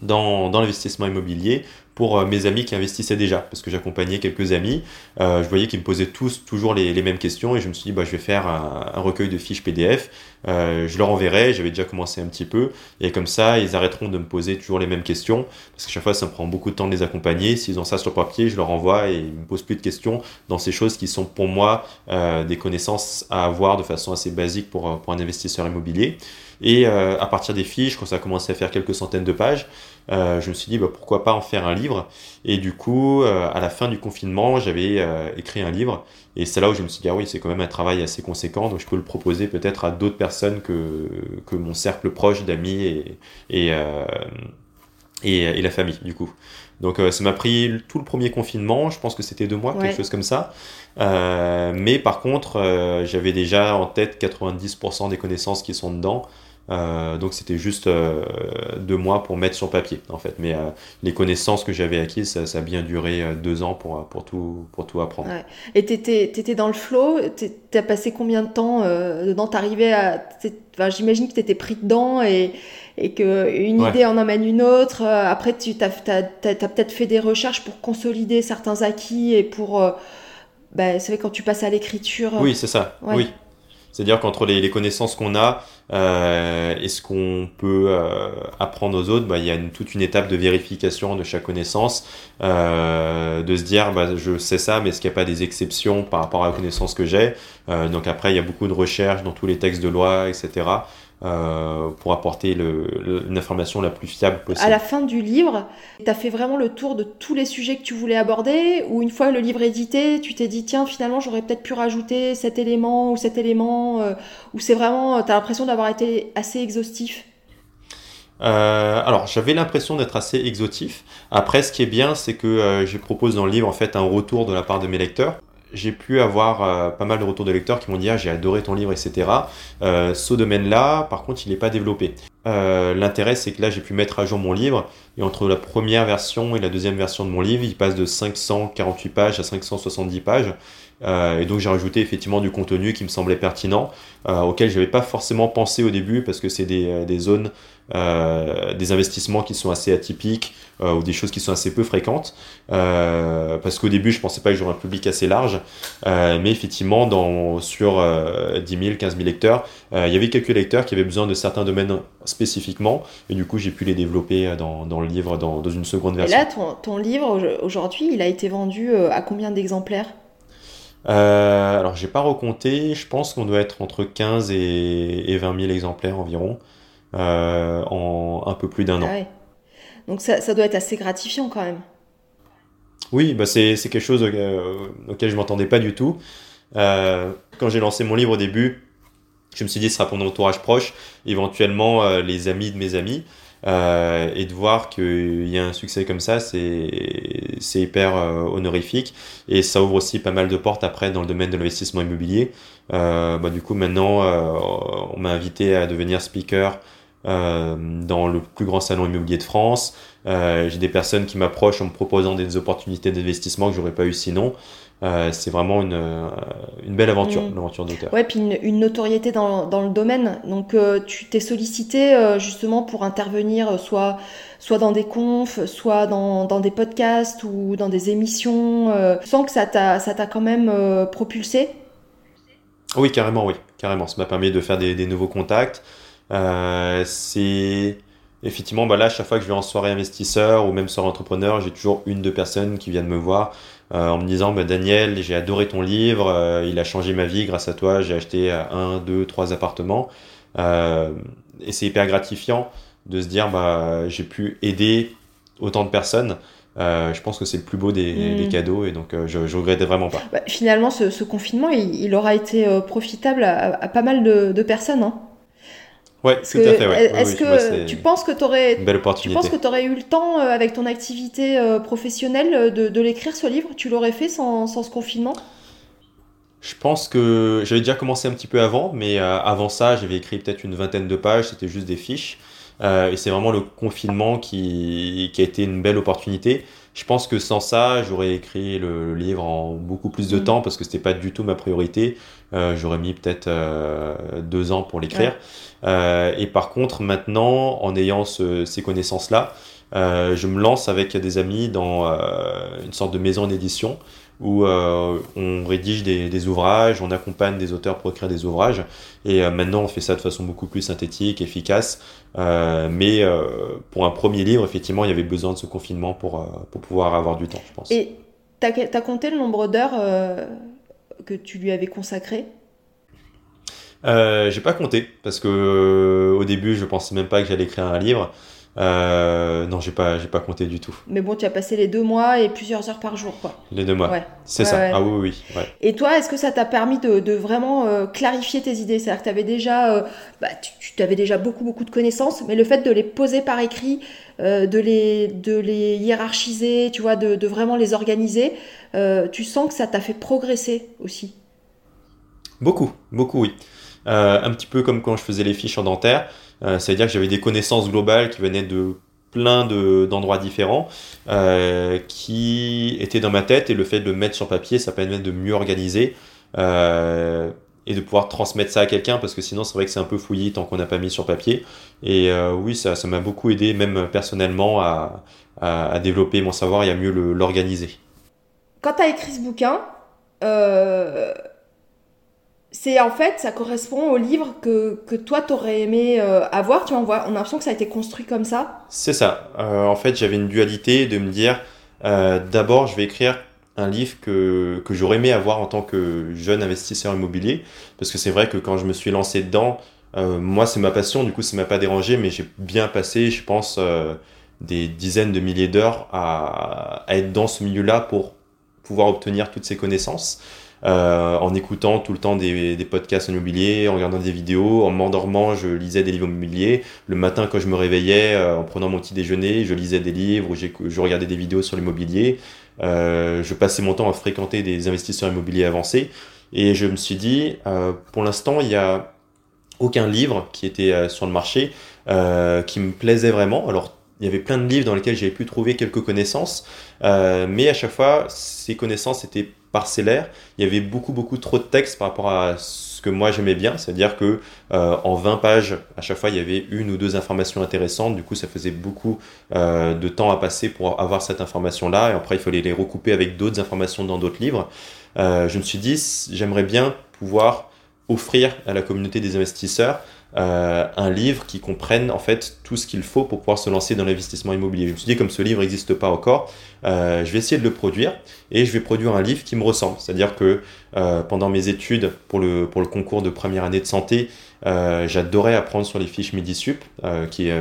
dans l'investissement immobilier pour euh, mes amis qui investissaient déjà, parce que j'accompagnais quelques amis. Euh, je voyais qu'ils me posaient tous toujours les, les, mêmes questions et je me suis dit, bah, je vais faire un, un recueil de fiches PDF. Euh, je leur enverrai, j'avais déjà commencé un petit peu, et comme ça, ils arrêteront de me poser toujours les mêmes questions, parce que chaque fois, ça me prend beaucoup de temps de les accompagner. S'ils ont ça sur papier, je leur envoie et ils me posent plus de questions dans ces choses qui sont pour moi euh, des connaissances à avoir de façon assez basique pour, pour un investisseur immobilier. Et euh, à partir des fiches, quand ça a commencé à faire quelques centaines de pages, euh, je me suis dit bah, pourquoi pas en faire un livre. Et du coup, euh, à la fin du confinement, j'avais écrit un livre. Et c'est là où je me suis dit ah oui, c'est quand même un travail assez conséquent, donc je peux le proposer peut-être à d'autres personnes que, que mon cercle proche d'amis et, et, et, et, la famille du coup. Donc ça m'a pris tout le premier confinement, je pense que c'était deux mois, quelque chose comme ça. mais par contre, j'avais déjà en tête 90% des connaissances qui sont dedans. Euh, donc c'était juste euh, deux mois pour mettre sur papier en fait. Mais euh, les connaissances que j'avais acquises, ça, ça, a bien duré deux ans pour, pour, tout, pour tout apprendre. Ouais. Et tu étais, dans le flow, tu as passé combien de temps dedans? T'arrivais à... Enfin, J'imagine que tu étais pris dedans et, et qu'une idée en amène une autre. Après, tu as, as, as peut-être fait des recherches pour consolider certains acquis et pour... Bah, c'est vrai quand tu passes à l'écriture. Oui, c'est ça. Oui. C'est-à-dire qu'entre les, connaissances qu'on a euh, et ce qu'on peut euh, apprendre aux autres, bah, il y a toute une étape de vérification de chaque connaissance, euh, de se dire bah, je sais ça, mais est-ce qu'il n'y a pas des exceptions par rapport à la connaissance que j'ai Donc après, il y a beaucoup de recherches dans tous les textes de loi, etc. Euh, pour apporter l'information la plus fiable possible. À la fin du livre, tu as fait vraiment le tour de tous les sujets que tu voulais aborder ou une fois le livre édité, tu t'es dit tiens finalement j'aurais peut-être pu rajouter cet élément ou cet élément euh, ou c'est vraiment, tu as l'impression d'avoir été assez exhaustif? Euh, alors, j'avais l'impression d'être assez exhaustif. Après, ce qui est bien, c'est que euh, je propose dans le livre en fait un retour de la part de mes lecteurs j'ai pu avoir euh, pas mal de retours de lecteurs qui m'ont dit ah, j'ai adoré ton livre, etc. Euh, ce domaine-là, par contre, il n'est pas développé. Euh, L'intérêt, c'est que là, j'ai pu mettre à jour mon livre et entre la première version et la deuxième version de mon livre, il passe de 548 pages à 570 pages. Euh, et donc j'ai rajouté effectivement du contenu qui me semblait pertinent, euh, auquel je n'avais pas forcément pensé au début parce que c'est des, euh, des, zones, euh, des investissements qui sont assez atypiques ou des choses qui sont assez peu fréquentes. parce qu'au début je pensais pas que j'aurais un public assez large, mais effectivement dans, sur 10 000, 15 000 lecteurs, il y avait quelques lecteurs qui avaient besoin de certains domaines spécifiquement et du coup j'ai pu les développer dans, dans le livre dans, dans, une seconde version. Et là ton, ton livre aujourd'hui il a été vendu à combien d'exemplaires? Euh, alors, j'ai pas recompté. Je pense qu'on doit être entre 15 et, et 20 000 exemplaires environ euh, en un peu plus d'un an. Ah Donc, ça, ça, doit être assez gratifiant quand même. Oui, bah c'est quelque chose auquel, auquel je m'entendais pas du tout. Euh, quand j'ai lancé mon livre au début, Je me suis dit, ce sera pour mon entourage proche, éventuellement les amis de mes amis. Euh, et de voir qu'il y a un succès comme ça, c'est hyper euh, honorifique et ça ouvre aussi pas mal de portes après dans le domaine de l'investissement immobilier. Euh, bah, du coup, maintenant, on m'a invité à devenir speaker dans le plus grand salon immobilier de France. J'ai des personnes qui m'approchent en me proposant des opportunités d'investissement que j'aurais pas eu sinon. Euh, c'est vraiment une, euh, une, belle aventure, mm. l'aventure d'auteur. Ouais, puis une, une notoriété dans, dans, le domaine. Donc, euh, tu t'es sollicité justement pour intervenir soit, soit dans des confs, soit dans, dans des podcasts ou dans des émissions. tu sens que ça t'a quand même propulsé? Oui, carrément, oui. Carrément. Ça m'a permis de faire des, des nouveaux contacts. c'est effectivement, bah là, chaque fois que je vais en soirée investisseur ou même soirée entrepreneur, j'ai toujours une, deux personnes qui viennent me voir euh, en me disant bah, Daniel, j'ai adoré ton livre, euh, il a changé ma vie grâce à toi, j'ai acheté euh, un, deux, trois appartements. et c'est hyper gratifiant de se dire bah, j'ai pu aider autant de personnes. je pense que c'est le plus beau des, mm. cadeaux et donc je, ne regrette vraiment pas. Bah, finalement, ce, confinement, il, aura été profitable à, pas mal de, de personnes. Hein Ouais, tout à fait. Ouais. Est-ce que tu penses que tu aurais, tu penses que tu aurais eu le temps euh, avec ton activité euh, professionnelle euh, de, de l'écrire ce livre? Tu l'aurais fait sans, sans, ce confinement? Je pense que j'avais déjà commencé un petit peu avant, mais avant ça, j'avais écrit peut-être une vingtaine de pages. C'était juste des fiches. et c'est vraiment le confinement qui, qui, a été une belle opportunité. Je pense que sans ça, j'aurais écrit le, livre en beaucoup plus de mm. temps parce que c'était pas du tout ma priorité. j'aurais mis peut-être deux ans pour l'écrire. Euh, et par contre, maintenant, en ayant ces connaissances-là, euh, je me lance avec des amis dans euh, une sorte de maison d'édition où on rédige des, ouvrages, on accompagne des auteurs pour écrire des ouvrages. Et maintenant, on fait ça de façon beaucoup plus synthétique, efficace. mais pour un premier livre, effectivement, il y avait besoin de ce confinement pour, pour pouvoir avoir du temps, je pense. Et tu as, compté le nombre d'heures que tu lui avais consacrées? Euh, j'ai pas compté parce que euh, au début je pensais même pas que j'allais écrire un livre. Euh, non, j'ai pas, j'ai pas compté du tout. Mais bon, tu as passé les deux mois et plusieurs heures par jour, quoi. Les deux mois. Ouais. C'est ça. Ah oui, oui. Et toi, est-ce que ça t'a permis de, de vraiment euh, clarifier tes idées? C'est-à-dire que tu avais déjà, bah, tu, avais déjà beaucoup, beaucoup de connaissances, mais le fait de les poser par écrit, de les, de les hiérarchiser, tu vois, de, de vraiment les organiser, tu sens que ça t'a fait progresser aussi? Beaucoup, beaucoup, oui. Euh, un petit peu comme quand je faisais les fiches en dentaire. Euh, c'est-à-dire que j'avais des connaissances globales qui venaient de plein d'endroits différents euh, qui étaient dans ma tête et le fait de le mettre sur papier, ça permet de mieux organiser et de pouvoir transmettre ça à quelqu'un parce que sinon c'est vrai que c'est un peu fouillis tant qu'on n'a pas mis sur papier. Et oui, ça m'a beaucoup aidé même personnellement à, à, développer mon savoir et à mieux l'organiser. Quand tu as écrit ce bouquin, euh, c'est en fait, ça correspond au livre que, que toi t'aurais aimé euh, avoir. Tu vois, on, a l'impression que ça a été construit comme ça. C'est ça. Euh, en fait, j'avais une dualité de me dire euh, d'abord, je vais écrire un livre que, que j'aurais aimé avoir en tant que jeune investisseur immobilier. Parce que c'est vrai que quand je me suis lancé dedans, moi, c'est ma passion, du coup, ça m'a pas dérangé, mais j'ai bien passé, je pense, des dizaines de milliers d'heures à, à être dans ce milieu-là pour pouvoir obtenir toutes ces connaissances. Euh, en écoutant tout le temps des, podcasts immobiliers, en regardant des vidéos, en m'endormant, je lisais des livres immobiliers. Le matin, quand je me réveillais, euh, en prenant mon petit déjeuner, je lisais des livres, je regardais des vidéos sur l'immobilier. Euh, je passais mon temps à fréquenter des investisseurs immobiliers avancés. Et je me suis dit, pour l'instant, il y a aucun livre qui était sur le marché qui me plaisait vraiment. Alors, il y avait plein de livres dans lesquels j'avais pu trouver quelques connaissances, mais à chaque fois, ces connaissances étaient parcellaire, il y avait beaucoup trop de texte par rapport à ce que moi j'aimais bien, c'est-à-dire que euh, en 20 pages, à chaque fois il y avait une ou deux informations intéressantes, du coup ça faisait beaucoup euh, de temps à passer pour avoir cette information-là, et après il fallait les recouper avec d'autres informations dans d'autres livres. Euh, je me suis dit, j'aimerais bien pouvoir offrir à la communauté des investisseurs euh, un livre qui comprenne en fait tout ce qu'il faut pour pouvoir se lancer dans l'investissement immobilier. Je me suis dit comme ce livre n'existe pas encore, euh, je vais essayer de le produire et je vais produire un livre qui me ressemble. C'est-à-dire que euh, pendant mes études pour le, pour le concours de première année de santé, j'adorais apprendre sur les fiches MidiSup, qui est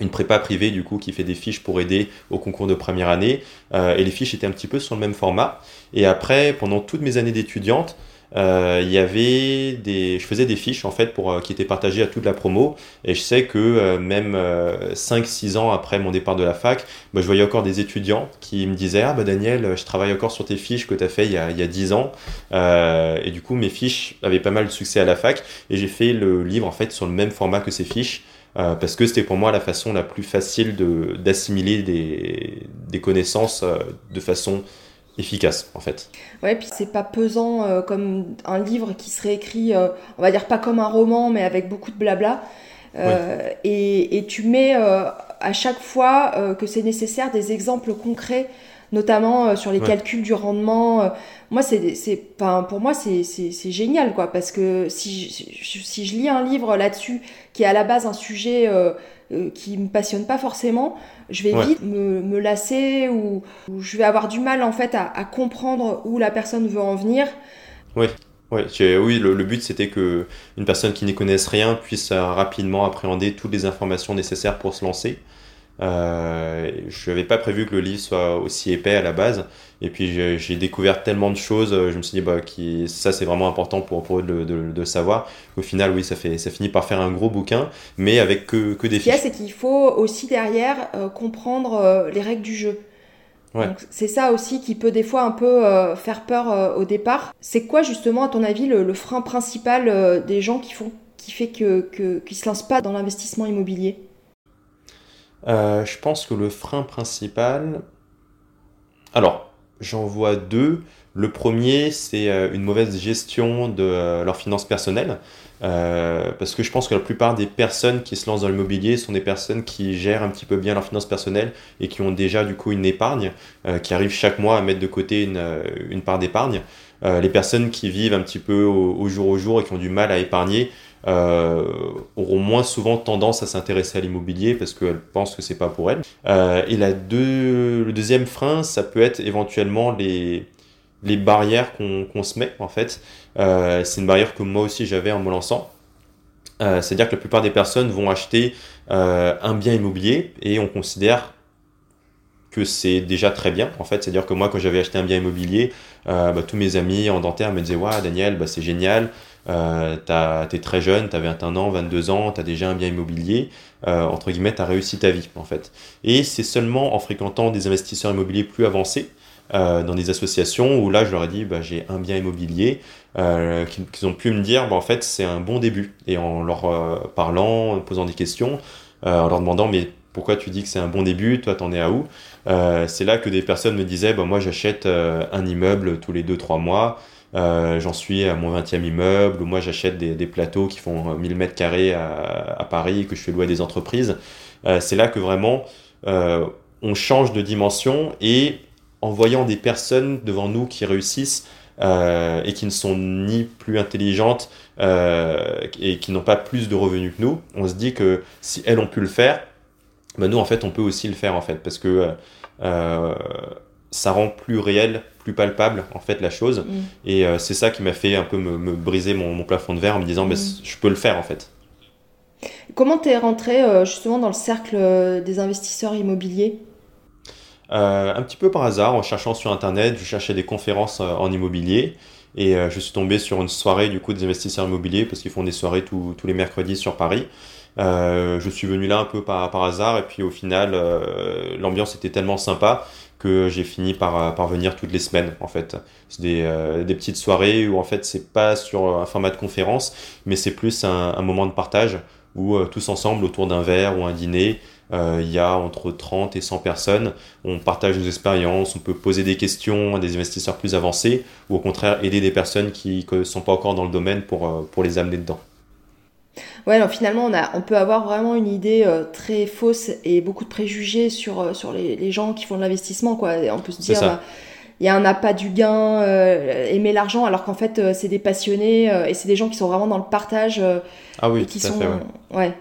une prépa privée du coup qui fait des fiches pour aider au concours de première année et les fiches étaient un petit peu sur le même format et après pendant toutes mes années d'étudiante euh, il y avait des, je faisais des fiches en fait pour qui étaient partagées à toute la promo. Et je sais que même 5-6 ans après mon départ de la fac, bah, je voyais encore des étudiants qui me disaient ah bah Daniel, je travaille encore sur tes fiches que tu as fait il y a, il y a 10 ans. et du coup mes fiches avaient pas mal de succès à la fac et j'ai fait le livre en fait sur le même format que ces fiches. Euh, parce que c'était pour moi la façon la plus facile d'assimiler des, des, connaissances euh, de façon efficace en fait. Ouais, puis c'est pas pesant euh, comme un livre qui serait écrit, on va dire pas comme un roman, mais avec beaucoup de blabla. Et, et, tu mets à chaque fois que c'est nécessaire des exemples concrets notamment sur les calculs du rendement. moi, c'est, c'est, pour moi, c'est, c'est, génial, quoi, parce que si, si je lis un livre là-dessus qui est à la base un sujet euh, euh, qui me passionne pas forcément, je vais vite me, lasser ou, je vais avoir du mal en fait à, comprendre où la personne veut en venir. Oui. oui, le, but c'était que une personne qui n'y connaisse rien puisse euh, rapidement appréhender toutes les informations nécessaires pour se lancer. Euh, je n'avais pas prévu que le livre soit aussi épais à la base. Et puis j'ai découvert tellement de choses, je me suis dit bah, qui, ça c'est vraiment important pour, pour eux de, de, de, savoir. Au final, oui, ça, fait, ça finit par faire un gros bouquin, mais avec que, que des. Ce c'est qu'il faut aussi derrière euh, comprendre euh, les règles du jeu. C'est ça aussi qui peut des fois un peu faire peur au départ. C'est quoi justement à ton avis le, le frein principal des gens qui font, qui fait que, que, qui se lancent pas dans l'investissement immobilier? Euh, je pense que le frein principal. Alors, j'en vois deux. Le premier, c'est euh, une mauvaise gestion de euh, leurs finances personnelles. parce que je pense que la plupart des personnes qui se lancent dans l'immobilier sont des personnes qui gèrent un petit peu bien leurs finances personnelles et qui ont déjà du coup une épargne, qui arrivent chaque mois à mettre de côté une, une part d'épargne. les personnes qui vivent un petit peu au, jour au jour et qui ont du mal à épargner, euh, auront moins souvent tendance à s'intéresser à l'immobilier parce qu'elles pensent que c'est pas pour elles. Euh, et la deux, le deuxième frein, ça peut être éventuellement les, les barrières qu'on se met en fait. Euh, c'est une barrière que moi aussi j'avais en me lançant. C'est-à-dire que la plupart des personnes vont acheter un bien immobilier et on considère que c'est déjà très bien en fait. C'est-à-dire que moi quand j'avais acheté un bien immobilier, bah, tous mes amis en dentaire me disaient ouais Daniel, bah, c'est génial, euh, t'es très jeune, t'as 21 ans, 22 ans, t'as déjà un bien immobilier, euh, entre guillemets, t'as réussi ta vie en fait. Et c'est seulement en fréquentant des investisseurs immobiliers plus avancés, euh, dans des associations où là je leur ai dit bah, j'ai un bien immobilier euh, qu'ils ont pu me dire bah, en fait c'est un bon début. Et en leur euh, parlant en posant des questions euh, en leur demandant mais pourquoi tu dis que c'est un bon début? Toi t'en es à où? C'est là que des personnes me disaient bah, moi j'achète un immeuble tous les 2-3 mois euh, j'en suis à mon 20e immeuble, ou moi j'achète des, plateaux qui font 1000 mètres carrés à, Paris, que je fais louer à des entreprises. Euh, c'est là que vraiment euh, on change de dimension et en voyant des personnes devant nous qui réussissent euh, et qui ne sont ni plus intelligentes euh, et qui n'ont pas plus de revenus que nous, on se dit que si elles ont pu le faire, ben nous en fait on peut aussi le faire en fait parce que euh, ça rend plus réel, plus palpable en fait la chose. Mm. Et euh, c'est ça qui m'a fait un peu me, briser mon, plafond de verre en me disant, mm. je peux le faire en fait. Comment tu es rentré euh, justement dans le cercle euh, des investisseurs immobiliers? Un petit peu par hasard, en cherchant sur internet, je cherchais des conférences en immobilier. Et je suis tombé sur une soirée du coup des investisseurs immobiliers parce qu'ils font des soirées tous les mercredis sur Paris. je suis venu là un peu par, par hasard et puis au final l'ambiance était tellement sympa que j'ai fini par, euh, par venir toutes les semaines en fait. C'est des, euh, des, petites soirées où en fait c'est pas sur un format de conférence, mais c'est plus un, un, moment de partage où euh, tous ensemble autour d'un verre ou un dîner, il y a entre 30 et 100 personnes, on partage nos expériences, on peut poser des questions à des investisseurs plus avancés ou au contraire aider des personnes qui ne sont pas encore dans le domaine pour, pour les amener dedans. Ouais, alors finalement, on, a, on peut avoir vraiment une idée euh, très fausse et beaucoup de préjugés sur, euh, sur les, les, gens qui font de l'investissement. Quoi. on peut se dire, bah, il y a un appât du gain, euh, aimer l'argent, alors qu'en fait, c'est des passionnés et c'est des gens qui sont vraiment dans le partage. ah oui, qui tout sont, fait, ouais.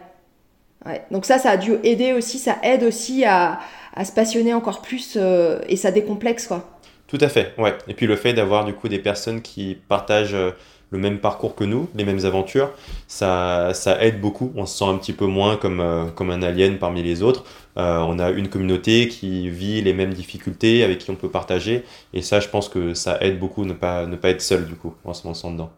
ouais. Donc ça, ça a dû aider aussi, ça aide aussi à, à se passionner encore plus et ça décomplexe, quoi. Tout à fait, ouais. Et puis le fait d'avoir du coup des personnes qui partagent le même parcours que nous, les mêmes aventures, ça, ça aide beaucoup. On se sent un petit peu moins comme, comme un alien parmi les autres. on a une communauté qui vit les mêmes difficultés, avec qui on peut partager. Et ça, je pense que ça aide beaucoup ne pas, ne pas être seul, du coup, en se lançant dedans.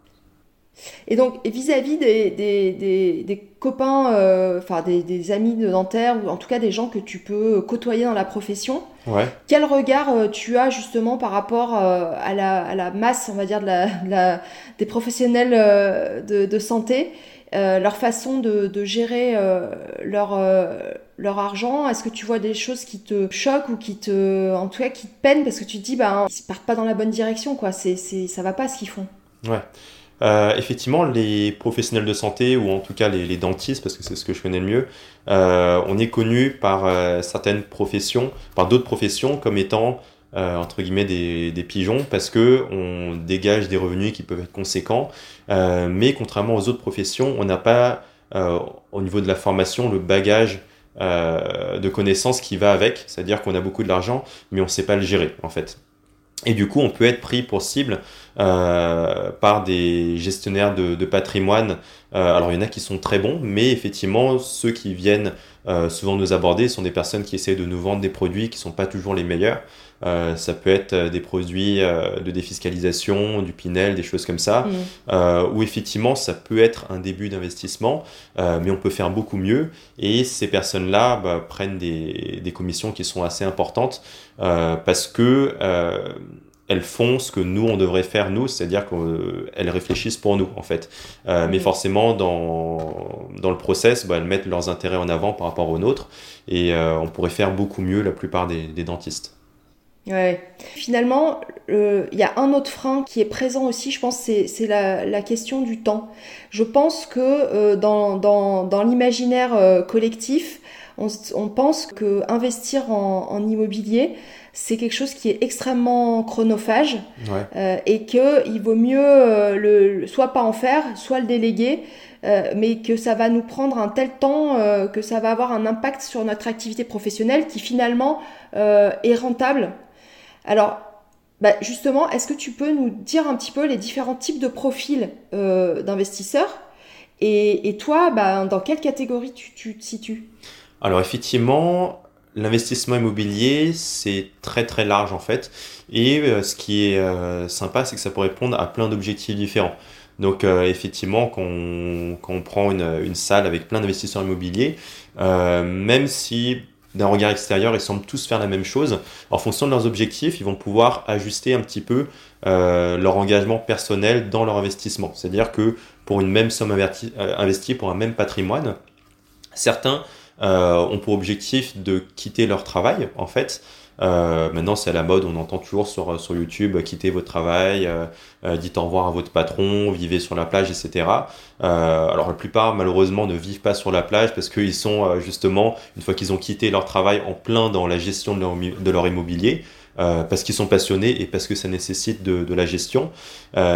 Et donc, vis-à-vis des, des, copains, euh, enfin des, amis de dentaire, ou en tout cas des gens que tu peux côtoyer dans la profession, quel regard euh, tu as justement par rapport euh, à, la, à, la, masse, on va dire, de la, des professionnels de, de, santé, leur façon de, de gérer leur, leur argent? Est-ce que tu vois des choses qui te choquent ou qui te, en tout cas, qui te peinent? Parce que tu te dis, bah, ils partent pas dans la bonne direction, quoi. C'est, ça va pas ce qu'ils font. Ouais. Euh, effectivement, les professionnels de santé, ou en tout cas les, dentistes, parce que c'est ce que je connais le mieux, euh, on est connu par euh, certaines professions, par d'autres professions, comme étant entre guillemets des, des, pigeons, parce que on dégage des revenus qui peuvent être conséquents, mais contrairement aux autres professions, on n'a pas au niveau de la formation le bagage de connaissances qui va avec, c'est-à-dire qu'on a beaucoup de l'argent, mais on ne sait pas le gérer en fait. Et du coup, on peut être pris pour cible euh, par des gestionnaires de, patrimoine. Euh, alors, il y en a qui sont très bons, mais effectivement, ceux qui viennent euh, souvent nous aborder sont des personnes qui essaient de nous vendre des produits qui sont pas toujours les meilleurs. Euh, ça peut être euh, des produits euh, de défiscalisation, du Pinel, des choses comme ça, mmh. où effectivement ça peut être un début d'investissement, mais on peut faire beaucoup mieux. Et ces personnes-là bah, prennent des, des, commissions qui sont assez importantes parce que elles font ce que nous on devrait faire nous, c'est-à-dire qu'elles réfléchissent pour nous en fait. Euh, mais forcément dans, dans le process, bah, elles mettent leurs intérêts en avant par rapport aux nôtres et euh, on pourrait faire beaucoup mieux la plupart des, des dentistes. Ouais. Finalement, il y a un autre frein qui est présent aussi, je pense, c'est la, la, question du temps. Je pense que euh, dans, dans, dans l'imaginaire collectif, on, on, pense que investir en, en immobilier, c'est quelque chose qui est extrêmement chronophage euh, et qu'il vaut mieux euh, le, soit pas en faire, soit le déléguer, euh, mais que ça va nous prendre un tel temps que ça va avoir un impact sur notre activité professionnelle qui finalement est rentable. Alors, bah, justement, est-ce que tu peux nous dire un petit peu les différents types de profils d'investisseurs et, toi, bah, dans quelle catégorie tu, te situes? Alors effectivement, L'investissement immobilier, c'est très très large en fait. Et euh, ce qui est euh, sympa, c'est que ça peut répondre à plein d'objectifs différents. Donc euh, effectivement, quand on, prend une salle avec plein d'investisseurs immobiliers, même si d'un regard extérieur, ils semblent tous faire la même chose, en fonction de leurs objectifs, ils vont pouvoir ajuster un petit peu leur engagement personnel dans leur investissement. C'est-à-dire que pour une même somme investie pour un même patrimoine, certains euh, ont pour objectif de quitter leur travail, en fait. Euh, maintenant, c'est à la mode, on entend toujours sur, sur YouTube, quittez votre travail, euh, euh, dites au revoir à votre patron, vivez sur la plage, etc. Euh, alors la plupart, malheureusement, ne vivent pas sur la plage parce qu'ils sont euh, justement, une fois qu'ils ont quitté leur travail, en plein dans la gestion de leur, de leur immobilier. parce qu'ils sont passionnés et parce que ça nécessite de, de la gestion.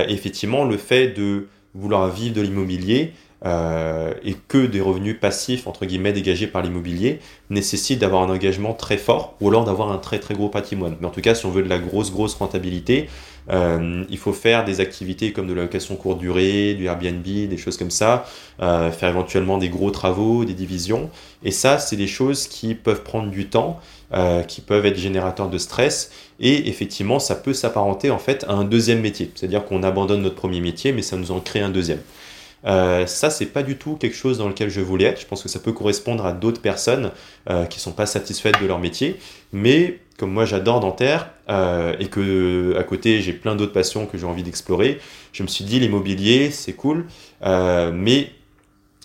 effectivement, le fait de vouloir vivre de l'immobilier, euh, et que des revenus passifs, entre guillemets, dégagés par l'immobilier, nécessite d'avoir un engagement très fort ou alors d'avoir un très très gros patrimoine. Mais en tout cas, si on veut de la grosse grosse rentabilité, euh, il faut faire des activités comme de la location courte durée, du Airbnb, des choses comme ça, euh, faire éventuellement des gros travaux, des divisions. Et ça, c'est des choses qui peuvent prendre du temps, euh, qui peuvent être générateurs de stress. Et effectivement, ça peut s'apparenter en fait à un deuxième métier. C'est-à-dire qu'on abandonne notre premier métier, mais ça nous en crée un deuxième. Euh, ça, c'est pas du tout quelque chose dans lequel je voulais être. Je pense que ça peut correspondre à d'autres personnes euh, qui sont pas satisfaites de leur métier. Mais comme moi, j'adore dentaire euh, et que à côté, j'ai plein d'autres passions que j'ai envie d'explorer, je me suis dit l'immobilier, c'est cool. Euh, mais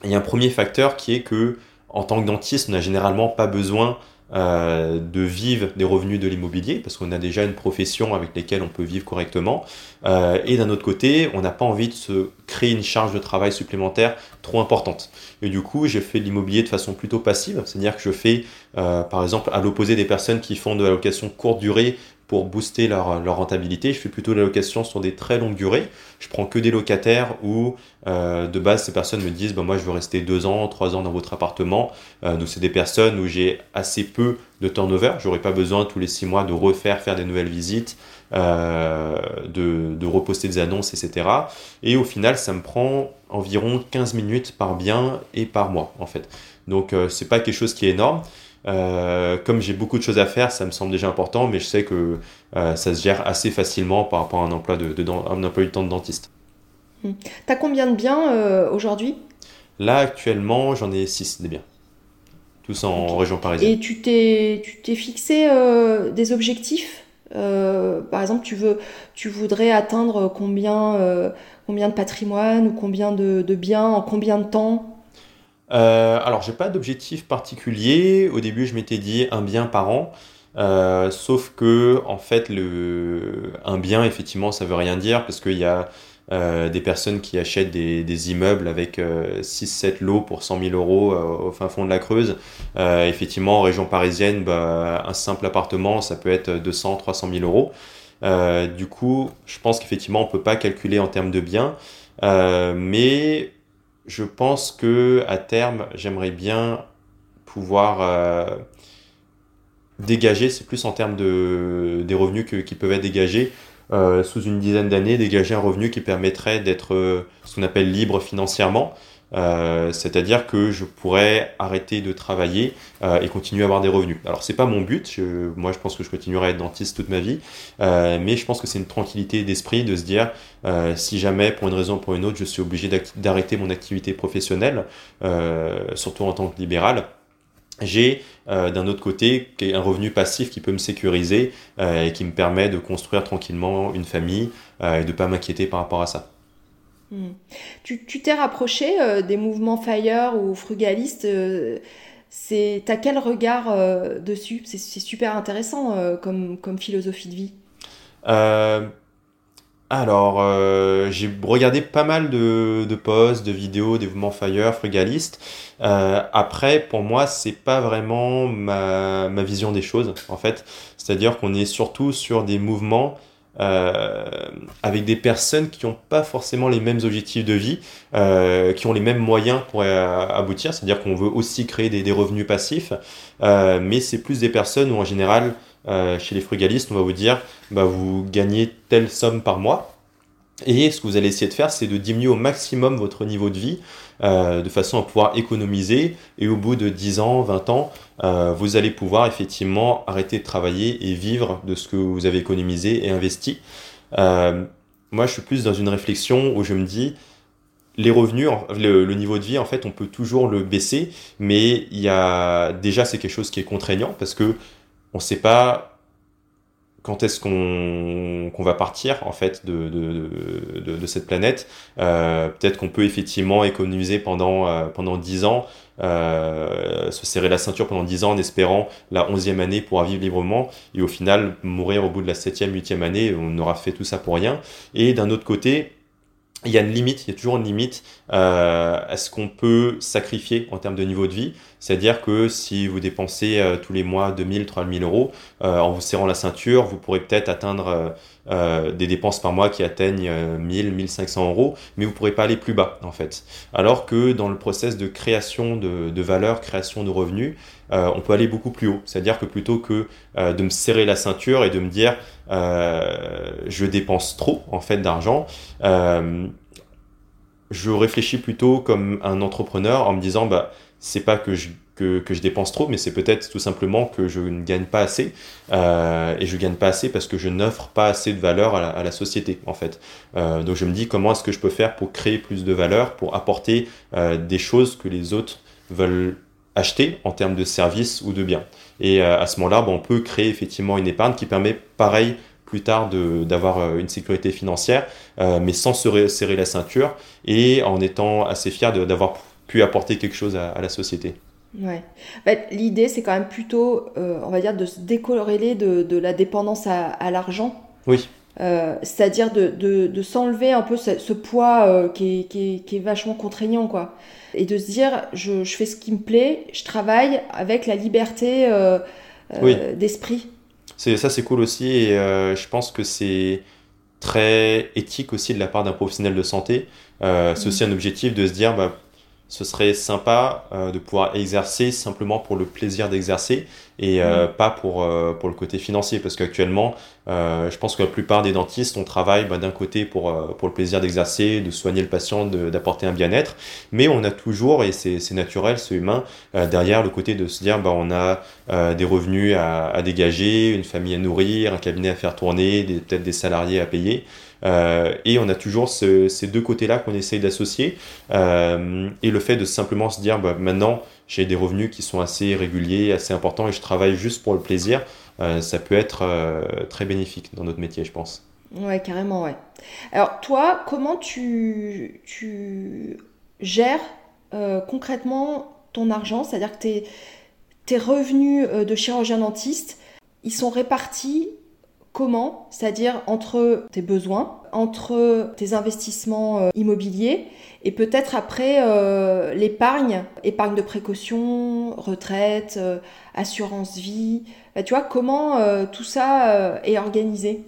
il y a un premier facteur qui est que en tant que dentiste, on n'a généralement pas besoin euh, de vivre des revenus de l'immobilier, parce qu'on a déjà une profession avec laquelle on peut vivre correctement. Euh, et d'un autre côté, on n'a pas envie de se créer une charge de travail supplémentaire trop importante. Et du coup, j'ai fait de l'immobilier de façon plutôt passive, c'est-à-dire que je fais, euh, par exemple, à l'opposé des personnes qui font de la location courte durée pour booster leur, leur rentabilité. Je fais plutôt la location sur des très longues durées. Je prends que des locataires où euh, de base ces personnes me disent bah, moi je veux rester deux ans, trois ans dans votre appartement. Euh, donc c'est des personnes où j'ai assez peu de turnover. J'aurais pas besoin tous les six mois de refaire faire des nouvelles visites, euh, de, de reposter des annonces, etc. Et au final ça me prend environ 15 minutes par bien et par mois en fait. Donc euh, c'est pas quelque chose qui est énorme. Euh, comme j'ai beaucoup de choses à faire, ça me semble déjà important, mais je sais que euh, ça se gère assez facilement par rapport à un emploi, de, de, un emploi du temps de dentiste. Hum. T'as combien de biens euh, aujourd'hui? Là, actuellement, j'en ai 6 des biens. Tous en région parisienne. Et tu t'es, tu t'es fixé des objectifs? Par exemple, tu, veux, tu voudrais atteindre combien, combien de patrimoine ou combien de, de biens en combien de temps? Euh, alors, j'ai pas d'objectif particulier. Au début, je m'étais dit un bien par an. Euh, sauf que, en fait, le... un bien, effectivement, ça veut rien dire parce qu'il y a euh, des personnes qui achètent des, immeubles avec 6-7 lots pour 100 000 euros euh, au fin fond de la Creuse. Euh, effectivement, en région parisienne, bah, un simple appartement, ça peut être 200-300 000 euros. Euh, du coup, je pense qu'effectivement, on peut pas calculer en termes de biens. Euh, mais je pense que à terme, j'aimerais bien pouvoir euh, dégager, c'est plus en termes de, des revenus que- qui peuvent être dégagés, euh, sous une dizaine d'années, dégager un revenu qui permettrait d'être euh, ce qu'on appelle libre financièrement. Euh, c'est-à-dire que je pourrais arrêter de travailler euh, et continuer à avoir des revenus. Alors c'est pas mon but, je- moi je pense que je continuerai à être dentiste toute ma vie, euh, mais je pense que c'est une tranquillité d'esprit de se dire euh, si jamais pour une raison ou pour une autre je suis obligé d'arrêter mon activité professionnelle, euh, surtout en tant que libéral, j'ai d'un autre côté un revenu passif qui peut me sécuriser euh, et qui me permet de construire tranquillement une famille euh, et de pas m'inquiéter par rapport à ça. Hmm. Tu t'es rapproché euh, des mouvements FIRE ou frugalistes. euh, c'est, t'as quel regard euh, dessus? C'est, super intéressant comme, comme philosophie de vie. Alors, j'ai regardé pas mal de, de posts, de vidéos, des mouvements Fire, frugalistes. Après, pour moi, c'est pas vraiment ma, ma vision des choses, en fait. C'est-à-dire qu'on est surtout sur des mouvements euh, avec des personnes qui n'ont pas forcément les mêmes objectifs de vie, euh, qui ont les mêmes moyens pour euh, aboutir. C'est-à-dire qu'on veut aussi créer des, revenus passifs, euh, mais c'est plus des personnes où, en général, euh, chez les frugalistes, on va vous dire bah, vous gagnez telle somme par mois. Et ce que vous allez essayer de faire, c'est de diminuer au maximum votre niveau de vie euh, de façon à pouvoir économiser. Et au bout de 10 ans, 20 ans, euh, vous allez pouvoir effectivement arrêter de travailler et vivre de ce que vous avez économisé et investi. Euh, moi, je suis plus dans une réflexion où je me dis, les revenus, en- le, le niveau de vie, en fait, on peut toujours le baisser, mais il y a déjà c'est quelque chose qui est contraignant parce que on ne sait pas quand est-ce qu'on va partir en fait de, cette planète. Euh, Peut-être qu'on peut effectivement économiser pendant, euh, pendant 10 ans, euh, se serrer la ceinture pendant 10 ans en espérant la 11e année pour vivre librement et au final mourir au bout de la 7e, 8e année, on aura fait tout ça pour rien. Et d'un autre côté, il y a une limite, il y a toujours une limite euh, à ce qu'on peut sacrifier en termes de niveau de vie. C'est-à-dire que si vous dépensez euh, tous les mois 2000, 3000 euros, euh, en vous serrant la ceinture, vous pourrez peut-être atteindre euh, euh, des dépenses par mois qui atteignent euh, 1000, 1500 euros, mais vous pourrez pas aller plus bas en fait. Alors que dans le process de création de, de valeur, création de revenus, euh, on peut aller beaucoup plus haut. C'est-à-dire que plutôt que euh, de me serrer la ceinture et de me dire euh, je dépense trop en fait d'argent, euh, je réfléchis plutôt comme un entrepreneur en me disant bah c'est pas que je que, je dépense trop, mais c'est peut-être tout simplement que je ne gagne pas assez. Euh, et je gagne pas assez parce que je n'offre pas assez de valeur à la, société, en fait. Euh, donc je me dis comment est-ce que je peux faire pour créer plus de valeur, pour apporter euh, des choses que les autres veulent acheter en termes de services ou de biens. Et à ce moment-là, bon, on peut créer effectivement une épargne qui permet, pareil, plus tard d'avoir une sécurité financière, mais sans se serrer la ceinture et en étant assez fier d'avoir pu apporter quelque chose à la société. Ouais. L'idée, c'est quand même plutôt, euh, on va dire, de se décorréler de, de la dépendance à, à l'argent. Oui. Euh, c'est-à-dire de, de, de s'enlever un peu ce, ce poids euh, qui, est, qui, est, qui est vachement contraignant, quoi. Et de se dire, je, je fais ce qui me plaît, je travaille avec la liberté Oui. d'esprit. c'est ça c'est cool aussi et je pense que c'est très éthique aussi de la part d'un professionnel de santé. c'est mm. aussi un objectif de se dire bah, ce serait sympa euh, de pouvoir exercer simplement pour le plaisir d'exercer et euh, mm. pas pour, euh, pour le côté financier. Parce qu'actuellement, je pense que la plupart des dentistes, on travaille bah, d'un côté pour, pour le plaisir d'exercer, de soigner le patient, d'apporter un bien-être, mais on a toujours, et c'est naturel, c'est humain, derrière le côté de se dire bah, on a des revenus à, à, dégager, une famille à nourrir, un cabinet à faire tourner, peut-être des salariés à payer. Euh, et on a toujours ces deux côtés-là qu'on essaye d'associer. Euh, et le fait de simplement se dire, bah, maintenant, j'ai des revenus qui sont assez réguliers, assez importants, et je travaille juste pour le plaisir, euh, ça peut être très bénéfique dans notre métier, je pense. Ouais, carrément, ouais. Alors, toi, comment tu, gères concrètement ton argent? C'est-à-dire que tes, tes revenus de chirurgien dentiste, ils sont répartis Comment C'est-à-dire entre tes besoins, entre tes investissements euh, immobiliers et peut-être après euh, l'épargne, épargne de précaution, retraite, euh, assurance vie. Bah, tu vois, comment tout ça est organisé?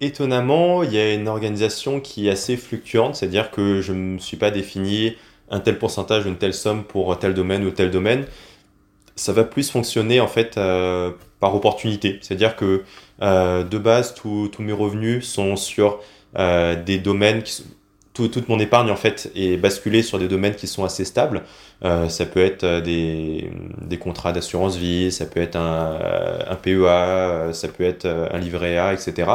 Étonnamment, il y a une organisation qui est assez fluctuante, c'est-à-dire que je ne me suis pas défini un tel pourcentage, une telle somme pour tel domaine ou tel domaine. Ça va plus fonctionner en fait opportunité. C'est-à-dire que euh, de base, tous mes revenus sont sur euh, des domaines qui toute mon épargne en fait est basculée sur des domaines qui sont assez stables. Euh, ça peut être des, des contrats d'assurance vie, ça peut être un, un, PEA, ça peut être un livret A, etc.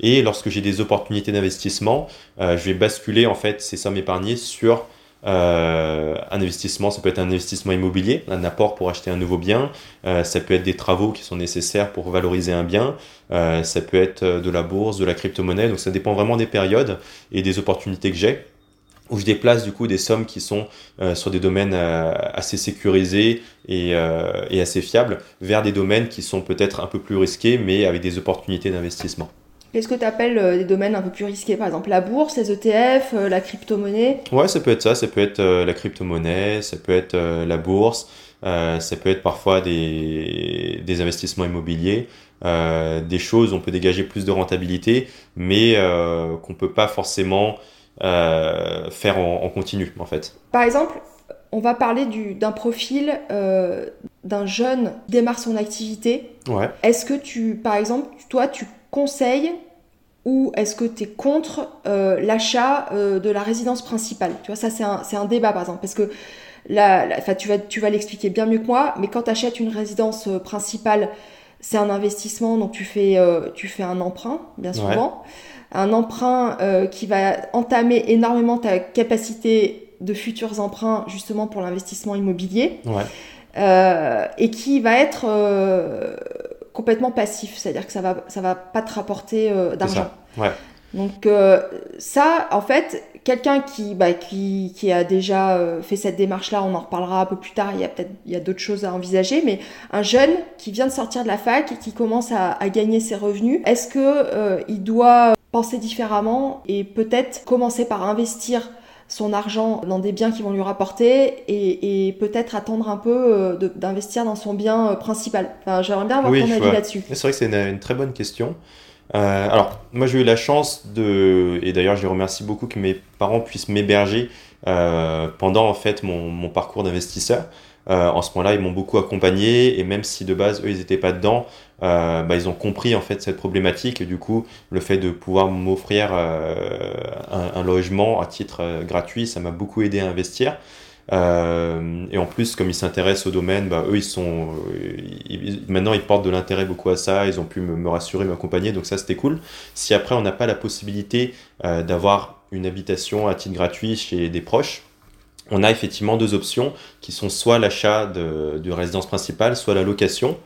Et lorsque j'ai des opportunités d'investissement, je vais basculer en fait ces sommes épargnées sur euh, un investissement, ça peut être un investissement immobilier, un apport pour acheter un nouveau bien, euh, ça peut être des travaux qui sont nécessaires pour valoriser un bien, euh, ça peut être de la bourse, de la crypto-monnaie, donc ça dépend vraiment des périodes et des opportunités que j'ai. Où je déplace du coup des sommes qui sont sur des domaines assez sécurisés et, et, assez fiables vers des domaines qui sont peut-être un peu plus risqués mais avec des opportunités d'investissement. Qu'est-ce que tu appelles euh, des domaines un peu plus risqués Par exemple, la bourse, les ETF, euh, la crypto-monnaie? Ouais, ça peut être ça. Ça peut être euh, la crypto-monnaie, ça peut être la bourse, ça peut être parfois des, des investissements immobiliers, des choses où on peut dégager plus de rentabilité, mais qu'on ne peut pas forcément faire en, continu, en fait. Par exemple, on va parler d'un profil d'un jeune qui démarre son activité. Ouais. Est-ce que tu, par exemple, toi, tu conseilles ou est-ce que tu es contre euh, l'achat euh, de la résidence principale? Tu vois, ça c'est un, un, débat par exemple, parce que là, tu vas, tu vas l'expliquer bien mieux que moi, mais quand tu achètes une résidence euh, principale, c'est un investissement, donc tu fais, tu fais un emprunt, bien souvent. Un emprunt qui va entamer énormément ta capacité de futurs emprunts, justement pour l'investissement immobilier. et qui va être complètement passif, c'est-à-dire que ça va, ça va pas te rapporter euh, d'argent. Ouais. Donc euh, ça, en fait, quelqu'un qui, bah, qui, qui, a déjà euh, fait cette démarche-là, on en reparlera un peu plus tard, il y a peut-être il y a d'autres choses à envisager, mais un jeune qui vient de sortir de la fac et qui commence à, à gagner ses revenus, est-ce que il doit penser différemment et peut-être commencer par investir son argent dans des biens qui vont lui rapporter et, peut-être attendre un peu euh, d'investir dans son bien euh, principal. Enfin, J'aimerais bien avoir ton avis là-dessus. C'est vrai que c'est une, très bonne question. Euh, alors, moi j'ai eu la chance de, et d'ailleurs je les remercie beaucoup que mes parents puissent m'héberger pendant en fait mon, mon parcours d'investisseur. en ce moment-là, ils m'ont beaucoup accompagné et même si de base eux ils n'étaient pas dedans, euh, bah, ils ont compris en fait cette problématique et du coup le fait de pouvoir m'offrir euh, un, logement à titre euh, gratuit ça m'a beaucoup aidé à investir. Et en plus comme ils s'intéressent au domaine bah, eux ils sont maintenant ils portent de l'intérêt beaucoup à ça. Ils ont pu me, me rassurer m'accompagner. Donc ça c'était cool. Si après on n'a pas la possibilité d'avoir une habitation à titre gratuit chez des proches on a effectivement deux options qui sont soit l'achat de, de résidence principale soit la location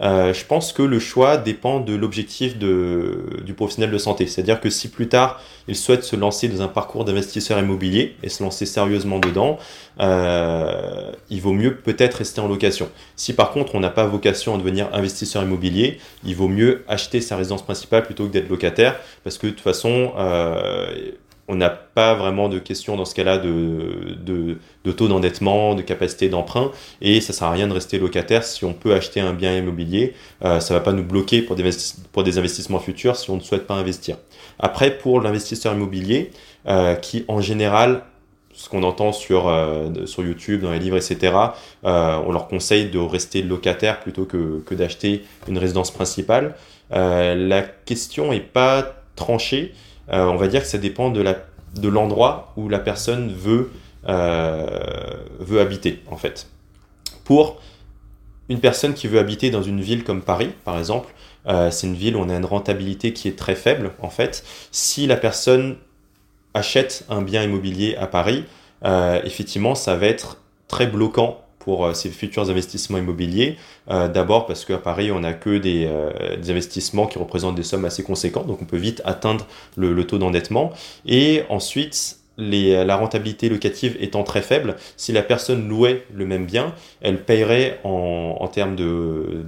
euh, je pense que le choix dépend de l'objectif du professionnel de santé. C'est-à-dire que si plus tard il souhaite se lancer dans un parcours d'investisseur immobilier et se lancer sérieusement dedans, euh, il vaut mieux peut-être rester en location. Si par contre on n'a pas vocation à devenir investisseur immobilier, il vaut mieux acheter sa résidence principale plutôt que d'être locataire parce que de toute façon, euh, on n'a pas vraiment de question dans ce cas-là de, de, taux d'endettement, de capacité d'emprunt, et ça sert à rien de rester locataire si on peut acheter un bien immobilier. Euh, ça va pas nous bloquer pour des, investissements futurs si on ne souhaite pas investir. Après, pour l'investisseur immobilier, euh, qui en général ce qu'on entend sur, euh, sur YouTube, dans les livres, etc., on leur conseille de rester locataire plutôt que, que d'acheter une résidence principale. la question n'est pas tranchée. Euh, on va dire que ça dépend de l'endroit où la personne veut euh, veut habiter en fait. Pour une personne qui veut habiter dans une ville comme Paris, par exemple, euh, c'est une ville où on a une rentabilité qui est très faible en fait. Si la personne achète un bien immobilier à Paris, effectivement, ça va être très bloquant pour euh, ces futurs investissements immobiliers. Euh, d'abord parce qu'à Paris, on n'a que des, euh, des, investissements qui représentent des sommes assez conséquentes, donc on peut vite atteindre le, taux d'endettement. Et ensuite, les, la rentabilité locative étant très faible, si la personne louait le même bien, elle paierait en, termes de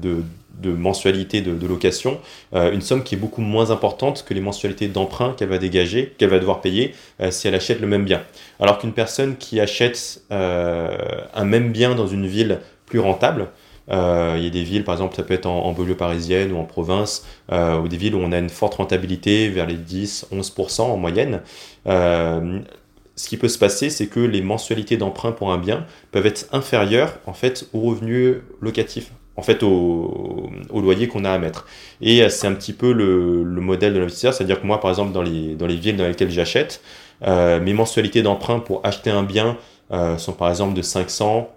de mensualité de, location, euh, une somme qui est beaucoup moins importante que les mensualités d'emprunt qu'elle va dégager, qu'elle va devoir payer euh, si elle achète le même bien. Alors qu'une personne qui achète euh, un même bien dans une ville plus rentable, il y a des villes, par exemple, ça peut être en, banlieue parisienne ou en province, ou des villes où on a une forte rentabilité vers les 10-11% en moyenne. ce qui peut se passer, c'est que les mensualités d'emprunt pour un bien peuvent être inférieures en fait aux revenus locatifs en fait au, loyer qu'on a à mettre. Et euh, c'est un petit peu le, modèle de l'investisseur, c'est-à-dire que moi, par exemple, dans les, dans les villes dans lesquelles j'achète, euh, mes mensualités d'emprunt pour acheter un bien euh, sont par exemple de 500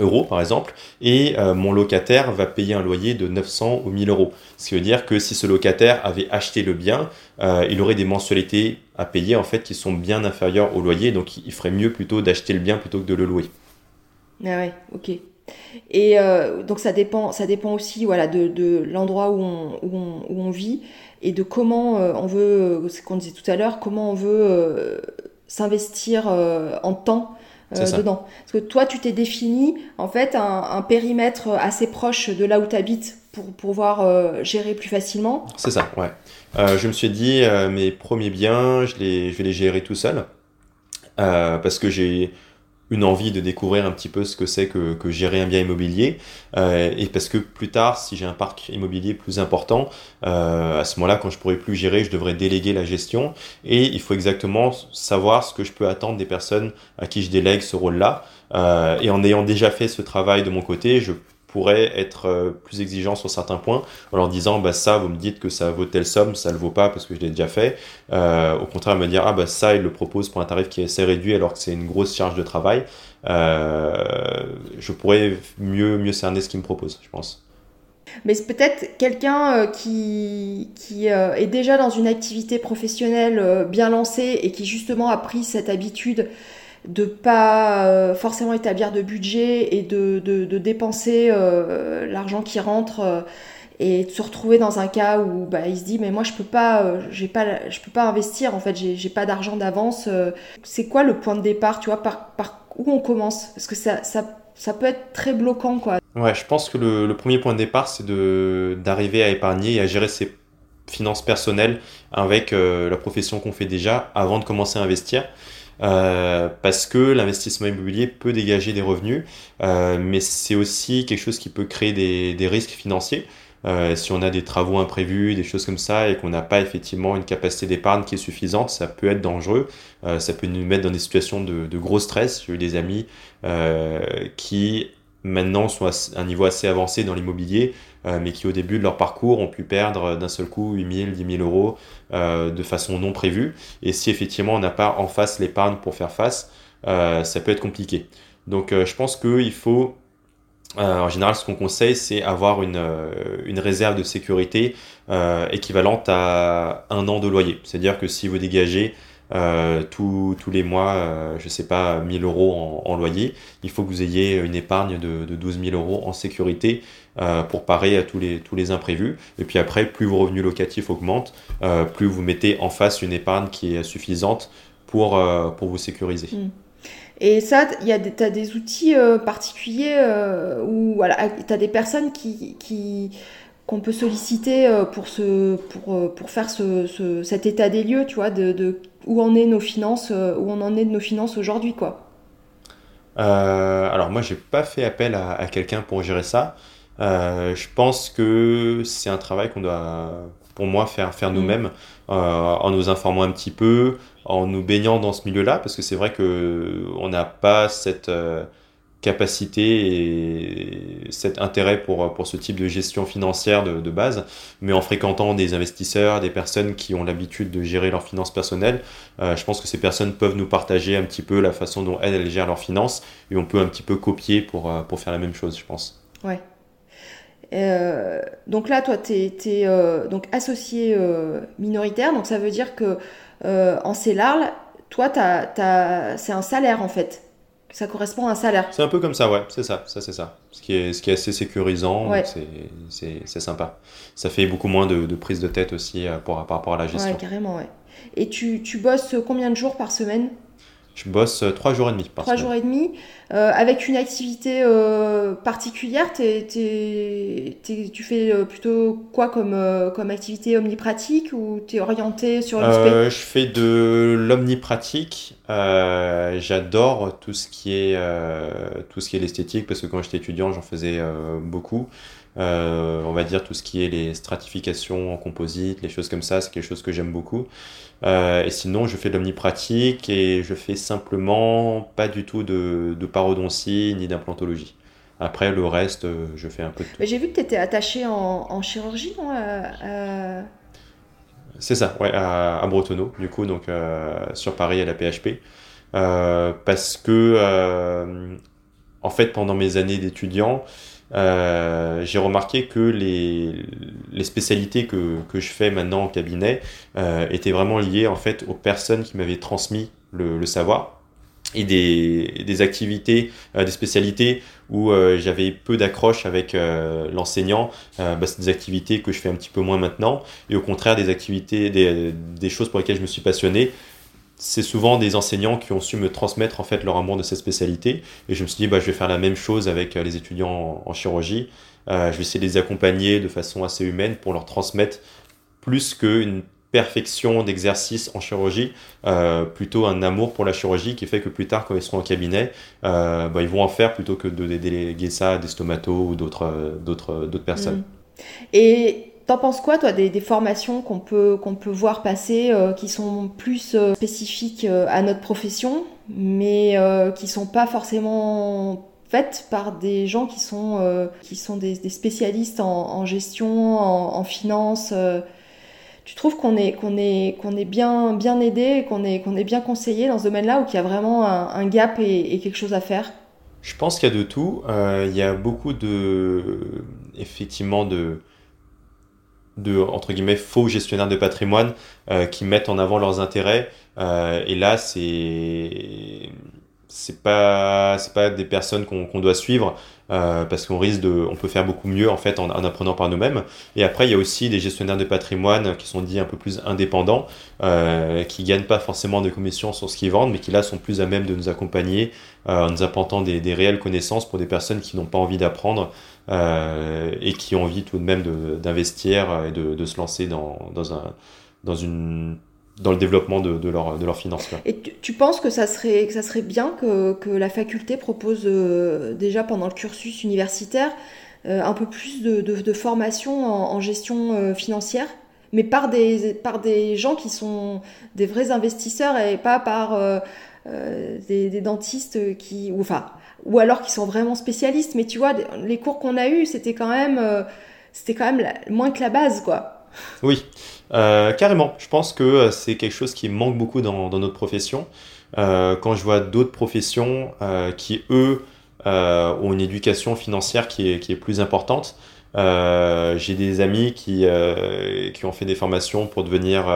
euros, par exemple, et mon locataire va payer un loyer de 900 ou 1000 euros. Ce qui veut dire que si ce locataire avait acheté le bien, il aurait des mensualités à payer en fait qui sont bien inférieures au loyer, donc il ferait mieux plutôt d'acheter le bien plutôt que de le louer. Ah ouais, ok. Et euh, donc ça dépend, ça dépend aussi voilà, de, de l'endroit où on, où, on, où on, vit et de comment euh, on veut, ce qu'on disait tout à l'heure, comment on veut euh, s'investir en temps dedans. Parce que toi, tu t'es défini en fait un, un, périmètre assez proche de là où tu habites pour pouvoir gérer plus facilement. C'est ça, ouais. je me suis dit, mes premiers biens, je, les, je vais les gérer tout seul. parce que j'ai une envie de découvrir un petit peu ce que c'est que, gérer un bien immobilier. Euh, et parce que plus tard, si j'ai un parc immobilier plus important, euh, à ce moment-là, quand je pourrai plus gérer, je devrais déléguer la gestion. Et il faut exactement savoir ce que je peux attendre des personnes à qui je délègue ce rôle-là. Euh, et en ayant déjà fait ce travail de mon côté, je pourrait être euh, plus exigeant sur certains points en leur disant bah ça vous me dites que ça vaut telle somme ça le vaut pas parce que je l'ai déjà fait. Euh, au contraire me dire ah bah ça il le propose pour un tarif qui est assez réduit alors que c'est une grosse charge de travail. Euh, je pourrais mieux mieux cerner ce qu'il me propose je pense. Mais c'est peut-être quelqu'un qui, qui est déjà dans une activité professionnelle bien lancée et qui justement a pris cette habitude de pas euh, forcément établir de budget et de, de, dépenser euh, l'argent qui rentre euh, et de se retrouver dans un cas où bah, il se dit mais moi je peux pas j'ai pas je peux pas investir en fait j'ai pas d'argent d'avance c'est quoi le point de départ tu vois par, par où on commence? Parce que ça, ça, ça peut être très bloquant quoi. Ouais je pense que le, le premier point de départ c'est de d'arriver à épargner et à gérer ses finances personnelles avec la profession qu'on fait déjà avant de commencer à investir euh, parce que l'investissement immobilier peut dégager des revenus, euh, mais c'est aussi quelque chose qui peut créer des, des risques financiers. Euh, si on a des travaux imprévus, des choses comme ça, et qu'on n'a pas effectivement une capacité d'épargne qui est suffisante, ça peut être dangereux. Euh, ça peut nous mettre dans des situations de, de gros stress. J'ai eu des amis euh, qui maintenant sont à un niveau assez avancé dans l'immobilier, mais qui au début de leur parcours ont pu perdre d'un seul coup 8 000, 10 000 euros euh, de façon non prévue. Et si effectivement on n'a pas en face l'épargne pour faire face, euh, ça peut être compliqué. Donc je pense qu'il faut, en général ce qu'on conseille, c'est avoir une, une réserve de sécurité équivalente à un an de loyer. C'est-à-dire que si vous dégagez euh, tous, les mois, euh, je sais pas, 1000 euros en, loyer, il faut que vous ayez une épargne de, de 12 000 euros en sécurité euh, pour parer à tous les, tous les imprévus. Et puis après, plus vos revenus locatifs augmentent, euh, plus vous mettez en face une épargne qui est suffisante pour, euh, pour vous sécuriser. Mm. Et ça, tu as des outils particuliers où voilà, tu as des personnes qui, qui qu'on peut solliciter pour, ce, pour, pour faire ce, cet état des lieux, tu vois, de, de où en est nos finances, où on en est de nos finances aujourd'hui, quoi. alors moi, j'ai pas fait appel à, à quelqu'un pour gérer ça. Je pense que c'est un travail qu'on doit, pour moi, faire, faire mm. nous-mêmes, en nous informant un petit peu, en nous baignant dans ce milieu-là, parce que c'est vrai que on n'a pas cette euh, capacité et cet intérêt pour, pour ce type de gestion financière de, de, base, mais en fréquentant des investisseurs, des personnes qui ont l'habitude de gérer leurs finances personnelles, euh, je pense que ces personnes peuvent nous partager un petit peu la façon dont elles, elles gèrent leurs finances, et on peut un petit peu copier pour, euh, pour faire la même chose, je pense. Ouais. Euh, donc là, toi, tu es, euh, donc associé euh, minoritaire, donc ça veut dire que en CELARL, toi, c'est un salaire en fait. Ça correspond à un salaire. C'est un peu comme ça, ouais, c'est ça, ça c'est ça. Ce qui est, ce qui est assez sécurisant, c'est sympa. Ça fait beaucoup moins de, de prise de tête aussi par rapport à la gestion. Ouais, carrément, ouais. Et tu, tu bosses combien de jours par semaine? Je bosse euh, trois jours et demi par Trois jours et demi, euh, avec une activité euh, particulière. tu fais plutôt quoi comme, comme activité omnipratique ou tu es orienté sur une Je fais de l'omnipratique. J'adore tout ce qui est tout ce qui est l'esthétique parce que quand j'étais étudiant, j'en faisais beaucoup. On va dire tout ce qui est les stratifications en composite, les choses comme ça, c'est quelque chose que j'aime beaucoup. Euh, et sinon, je fais de l'omnipratique et je fais simplement pas du tout de, de parodontie ni d'implantologie. Après, le reste, euh, je fais un peu de tout. J'ai vu que tu étais attaché en, en chirurgie, non C'est ça, ouais, à, à, Bretonneau, du coup, donc euh, sur Paris à la PHP. Euh, parce que, euh, en fait, pendant mes années d'étudiant, euh, j'ai remarqué que les, spécialités que, que, je fais maintenant en cabinet euh, étaient vraiment liées en fait aux personnes qui m'avaient transmis le, savoir et des, des activités, euh, des spécialités où j'avais peu d'accroche avec l'enseignant, bah, c'est des activités que je fais un petit peu moins maintenant et au contraire des activités, des, des choses pour lesquelles je me suis passionné, c'est souvent des enseignants qui ont su me transmettre en fait leur amour de cette spécialité. Et je me suis dit, bah, je vais faire la même chose avec euh, les étudiants en, chirurgie. Euh, je vais essayer de les accompagner de façon assez humaine pour leur transmettre plus qu'une perfection d'exercice en chirurgie, euh, plutôt un amour pour la chirurgie qui fait que plus tard, quand ils seront en cabinet, bah, ils vont en faire plutôt que de déléguer ça à des stomatos ou d'autres, d'autres personnes. Mmh. Et T'en penses quoi, toi, des, formations qu'on peut, qu'on peut voir passer euh, qui sont plus euh, spécifiques euh, à notre profession, mais qui sont pas forcément faites par des gens qui sont, qui sont des, spécialistes en, gestion, en, finance Tu trouves qu'on est, qu'on est, qu'on est bien, bien aidé, qu'on est, qu'on est bien conseillé dans ce domaine-là, ou qu'il y a vraiment un, gap et, quelque chose à faire? Je pense qu'il y a de tout. il y a beaucoup de, effectivement, de de entre guillemets faux gestionnaires de patrimoine euh, qui mettent en avant leurs intérêts. Euh, et là c'est c'est pas c'est pas des personnes qu'on doit suivre euh, parce qu'on risque de on peut faire beaucoup mieux en fait en, apprenant par nous-mêmes. Et après il y a aussi des gestionnaires de patrimoine qui sont dits un peu plus indépendants euh, qui gagnent pas forcément de commissions sur ce qu'ils vendent mais qui là sont plus à même de nous accompagner euh, en nous apportant des, des réelles connaissances pour des personnes qui n'ont pas envie d'apprendre euh, et qui ont envie tout de même d'investir et de, de, se lancer dans, dans un dans une dans le développement de, de, leur, de leurs finances. Et tu, penses que ça serait, que ça serait bien que, que la faculté propose euh, déjà pendant le cursus universitaire euh, un peu plus de, de formation en, gestion euh, financière mais par des, par des gens qui sont des vrais investisseurs et pas par des, des, dentistes qui... Ou, enfin, ou alors qui sont vraiment spécialistes. Mais tu vois, les cours qu'on a eus, c'était quand même, c'était quand même moins que la base, quoi. Oui, euh, carrément, je pense que euh, c'est quelque chose qui manque beaucoup dans, notre profession. Euh, quand je vois d'autres professions euh, qui, eux, euh, ont une éducation financière qui est, qui est plus importante, j'ai des amis qui, qui ont fait des formations pour devenir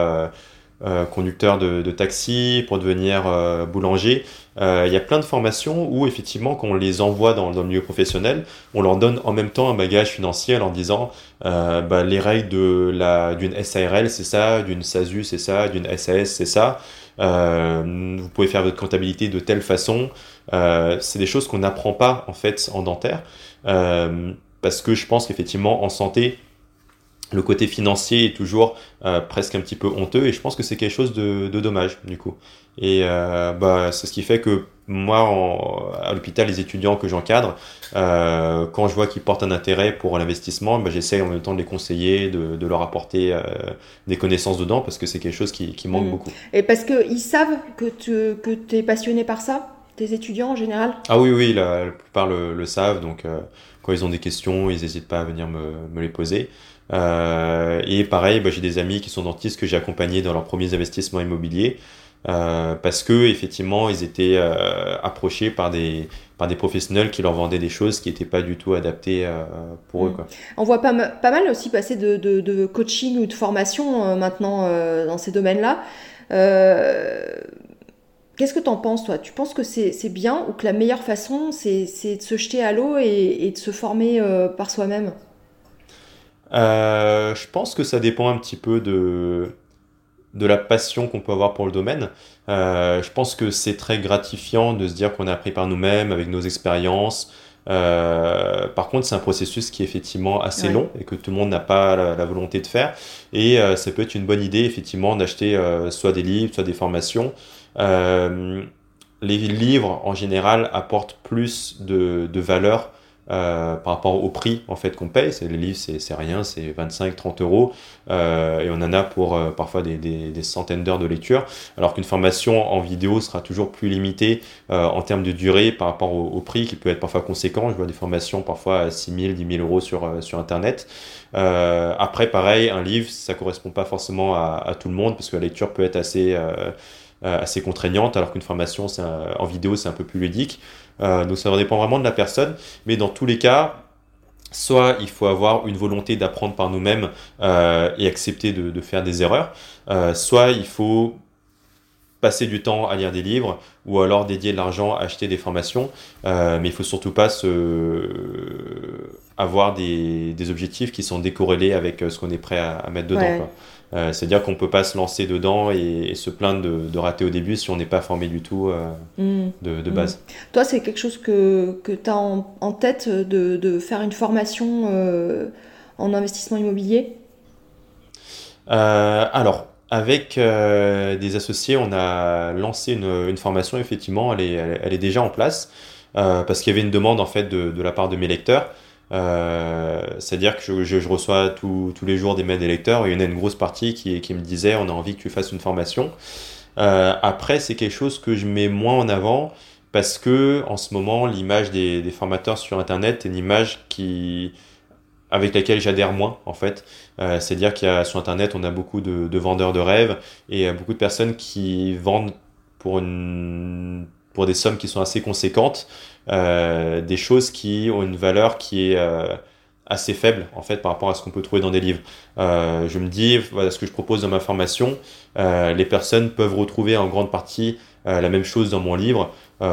conducteur de, de, taxi, pour devenir boulanger. Il y a plein de formations où effectivement, quand on les envoie dans, dans, le milieu professionnel, on leur donne en même temps un bagage financier en leur disant euh, bah, les règles de la d'une SARL c'est ça, d'une SASU c'est ça, d'une SAS c'est ça. Euh, vous pouvez faire votre comptabilité de telle façon. Euh, c'est des choses qu'on n'apprend pas en fait en dentaire euh, parce que je pense qu'effectivement en santé le côté financier est toujours euh, presque un petit peu honteux et je pense que c'est quelque chose de, dommage du coup. Et euh, bah, c'est ce qui fait que moi, à l'hôpital, les étudiants que j'encadre, euh, quand je vois qu'ils portent un intérêt pour l'investissement, bah, j'essaie en même temps de les conseiller, de, leur apporter des connaissances dedans parce que c'est quelque chose qui, manque mmh. beaucoup. Et parce qu'ils savent que tu que es passionné par ça tes étudiants en général? Ah oui, oui, la, plupart le, savent. Donc, quand ils ont des questions, ils n'hésitent pas à venir me, me les poser. Euh, et pareil, bah, j'ai des amis qui sont dentistes que j'ai accompagnés dans leurs premiers investissements immobiliers. Euh, parce que effectivement ils étaient euh, approchés par des par des professionnels qui leur vendaient des choses qui n'étaient pas du tout adaptées euh, pour eux mm. quoi. On voit pas, pas mal aussi passer de, de, de coaching ou de formation maintenant dans ces domaines-là. Qu'est-ce que tu en penses toi? Tu penses que c'est bien ou que la meilleure façon c'est de se jeter à l'eau et, et, de se former par soi-même? Euh, je pense que ça dépend un petit peu de, de la passion qu'on peut avoir pour le domaine. Euh, je pense que c'est très gratifiant de se dire qu'on a appris par nous-mêmes avec nos expériences. Euh, par contre, c'est un processus qui est effectivement assez long et que tout le monde n'a pas la, volonté de faire. Et euh, ça peut être une bonne idée, effectivement, d'acheter soit des livres, soit des formations. Les livres, en général, apportent plus de, de valeur euh, par rapport au prix en fait qu'on paye. C'est les livres, c'est rien, c'est 25-30 euros euh, et on en a pour euh, parfois des, des, centaines d'heures de lecture. Alors qu'une formation en vidéo sera toujours plus limitée en termes de durée par rapport au, prix qui peut être parfois conséquent. Je vois des formations parfois à 6 000, 10 000 euros sur sur internet. après, pareil, un livre, ça correspond pas forcément à, à, tout le monde parce que la lecture peut être assez assez contraignante, alors qu'une formation en vidéo c'est un peu plus ludique. Euh, donc ça dépend vraiment de la personne, mais dans tous les cas, soit il faut avoir une volonté d'apprendre par nous-mêmes euh, et accepter de, de, faire des erreurs, euh, soit il faut passer du temps à lire des livres ou alors dédier de l'argent à acheter des formations, euh, mais il faut surtout pas se avoir des, des, objectifs qui sont décorrélés avec ce qu'on est prêt à, à mettre dedans. Ouais. Euh, C'est-à-dire qu'on peut pas se lancer dedans et, et se plaindre de, de, rater au début si on n'est pas formé du tout euh, mmh. de, de, base. Mmh. Toi, c'est quelque chose que, que tu as en, en, tête de, de, faire une formation euh, en investissement immobilier? Alors, avec des associés, on a lancé une, une, formation, effectivement, elle est, elle est déjà en place, parce qu'il y avait une demande en fait de la part de mes lecteurs. Euh, C'est-à-dire que je, reçois tous les jours des mails des lecteurs et il y en a une grosse partie qui, me disait on a envie que tu fasses une formation. Euh, après, c'est quelque chose que je mets moins en avant parce que en ce moment, l'image des, formateurs sur Internet est une image qui avec laquelle j'adhère moins en fait. Euh, C'est-à-dire qu'il y a sur Internet, on a beaucoup de, de vendeurs de rêves et beaucoup de personnes qui vendent pour une pour des sommes qui sont assez conséquentes, euh, des choses qui ont une valeur qui est euh, assez faible en fait par rapport à ce qu'on peut trouver dans des livres. Euh, je me dis, voilà ce que je propose dans ma formation, les personnes peuvent retrouver en grande partie la même chose dans mon livre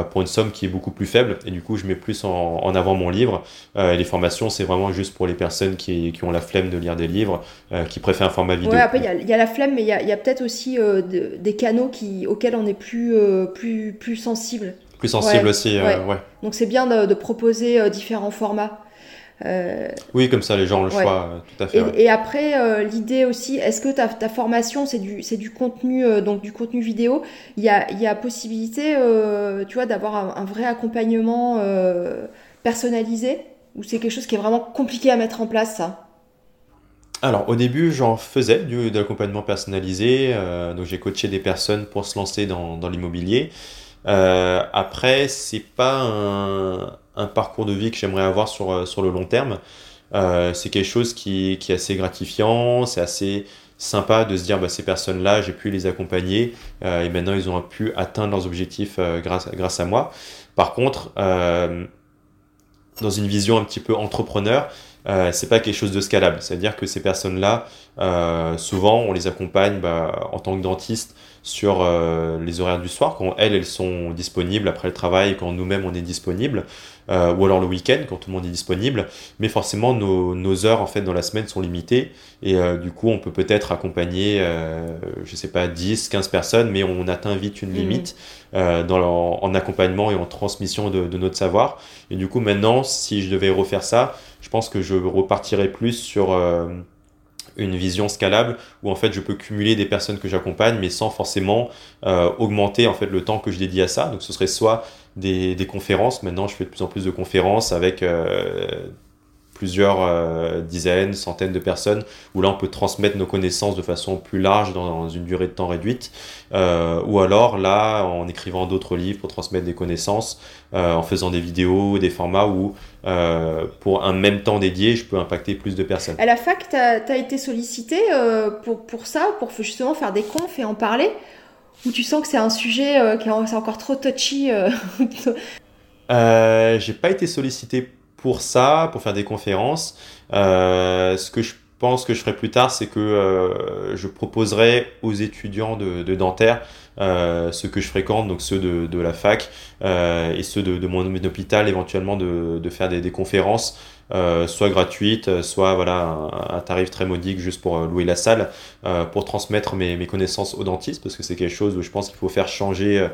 pour une somme qui est beaucoup plus faible et du coup je mets plus en, avant mon livre. les formations c'est vraiment juste pour les personnes qui, ont la flemme de lire des livres, qui préfèrent un format vidéo. Ouais, après il y, a la flemme mais il y a, peut-être aussi de, des canaux auxquels on est plus, plus, plus sensible plus sensible ouais, aussi. Euh, ouais. Donc c'est bien de, de proposer euh, différents formats. Euh... Oui, comme ça les gens ont le ouais. choix, euh, tout à fait. Et, ouais. et après, euh, l'idée aussi, est-ce que ta, ta formation, c'est du, c'est du contenu, donc du contenu vidéo? Il y a, y a possibilité, tu vois, d'avoir un, un, vrai accompagnement personnalisé? Ou c'est quelque chose qui est vraiment compliqué à mettre en place, ça? Alors au début j'en faisais du, de l'accompagnement personnalisé, donc j'ai coaché des personnes pour se lancer dans, dans l'immobilier. Euh, après, c'est pas un, parcours de vie que j'aimerais avoir sur, euh, sur le long terme. Euh, c'est quelque chose qui, qui, est assez gratifiant, c'est assez sympa de se dire bah, ces personnes-là, j'ai pu les accompagner euh, et maintenant ils ont pu atteindre leurs objectifs euh, grâce, grâce à moi. Par contre, euh, dans une vision un petit peu entrepreneur, euh, c'est pas quelque chose de scalable. C'est-à-dire que ces personnes-là, euh, souvent, on les accompagne bah, en tant que dentiste sur euh, les horaires du soir, quand elles, elles sont disponibles après le travail, quand nous-mêmes on est disponible, euh, ou alors le week-end quand tout le monde est disponible. Mais forcément, nos, nos, heures en fait dans la semaine sont limitées et euh, du coup, on peut peut-être accompagner, euh, je sais pas, 10, 15 personnes, mais on atteint vite une limite mmh. dans en, en, accompagnement et en transmission de, de, notre savoir. Et du coup, maintenant, si je devais refaire ça, je pense que je repartirais plus sur une vision scalable où en fait je peux cumuler des personnes que j'accompagne mais sans forcément augmenter en fait le temps que je dédie à ça. Donc ce serait soit des, des, conférences. Maintenant, je fais de plus en plus de conférences avec plusieurs euh, dizaines, centaines de personnes, où là on peut transmettre nos connaissances de façon plus large dans, une durée de temps réduite, euh, ou alors là en écrivant d'autres livres pour transmettre des connaissances, euh, en faisant des vidéos, des formats où pour un même temps dédié, je peux impacter plus de personnes. À la fac, tu as, été sollicité pour, pour ça, pour justement faire des confs et en parler? Ou tu sens que c'est un sujet qui est encore trop touchy J'ai pas été sollicité pour ça, pour faire des conférences. Euh, ce que je pense que je ferai plus tard, c'est que euh, je proposerai aux étudiants de, de dentaire euh, ceux que je fréquente, donc ceux de, la fac et ceux de, mon, hôpital, éventuellement de, faire des conférences euh, soit gratuite, soit voilà un, tarif très modique juste pour euh, louer la salle, euh, pour transmettre mes, mes, connaissances aux dentistes, parce que c'est quelque chose où je pense qu'il faut faire changer,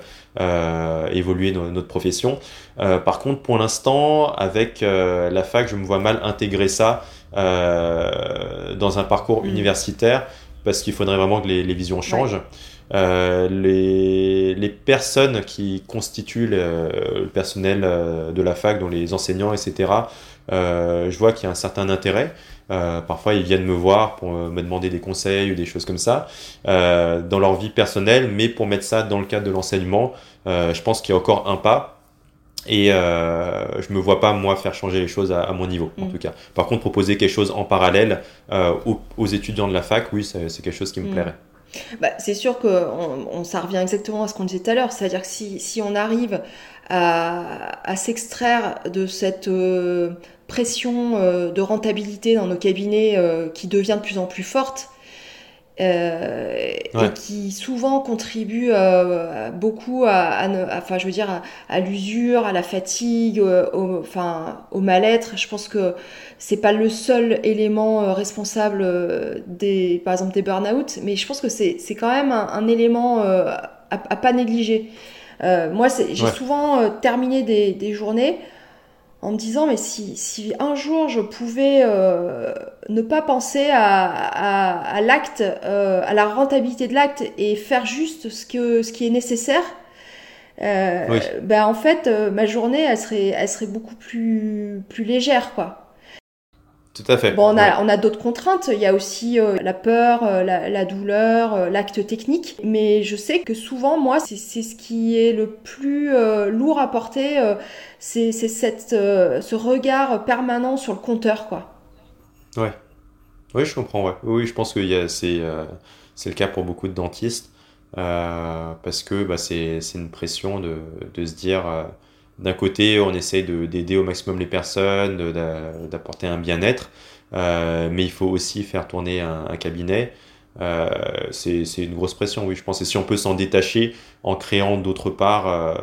évoluer notre profession. par contre, pour l'instant, avec la fac, je me vois mal intégrer ça dans un parcours mmh. universitaire, parce qu'il faudrait vraiment que les, les visions changent. Euh, les, les, personnes qui constituent le, le personnel de la fac, dont les enseignants, etc., euh, je vois qu'il y a un certain intérêt. Euh, parfois, ils viennent me voir pour me demander des conseils ou des choses comme ça euh, dans leur vie personnelle, mais pour mettre ça dans le cadre de l'enseignement, euh, je pense qu'il y a encore un pas. Et euh, je me vois pas moi faire changer les choses à, à mon niveau, en mm. tout cas. Par contre, proposer quelque chose en parallèle euh, aux, aux, étudiants de la fac, oui, c'est quelque chose qui me mm. plairait. Bah, c'est sûr que on, on, ça revient exactement à ce qu'on disait tout à l'heure, c'est-à-dire que si, si on arrive à, à s'extraire de cette euh, pression euh, de rentabilité dans nos cabinets euh, qui devient de plus en plus forte euh, ouais. et qui souvent contribue euh, beaucoup à, à, enfin je veux dire à, à l'usure, à la fatigue, au, enfin au mal-être. Je pense que c'est pas le seul élément responsable des, par exemple des burn-out, mais je pense que c'est c'est quand même un, un élément à, à, pas négliger. moi, j'ai ouais. souvent terminé des, des journées en me disant mais si, si un jour je pouvais euh, ne pas penser à, à, à l'acte, euh, à la rentabilité de l'acte et faire juste ce, que, ce qui est nécessaire, euh, oui. ben en fait euh, ma journée elle serait, elle serait beaucoup plus, plus légère quoi. Tout à fait. Bon, on a, ouais. on a d'autres contraintes. Il y a aussi euh, la peur, euh, la, la, douleur, euh, l'acte technique. Mais je sais que souvent, moi, c'est ce qui est le plus lourd à porter. C'est cette, ce regard permanent sur le compteur, quoi. Ouais. Oui, je comprends. Ouais. Oui, je pense que c'est c'est le cas pour beaucoup de dentistes. parce que bah, c'est une pression de, de se dire d'un côté, on essaye d'aider au maximum les personnes, d'apporter un bien-être, euh, mais il faut aussi faire tourner un, cabinet. Euh, c'est une grosse pression, oui, je pense. Et si on peut s'en détacher en créant d'autre part euh,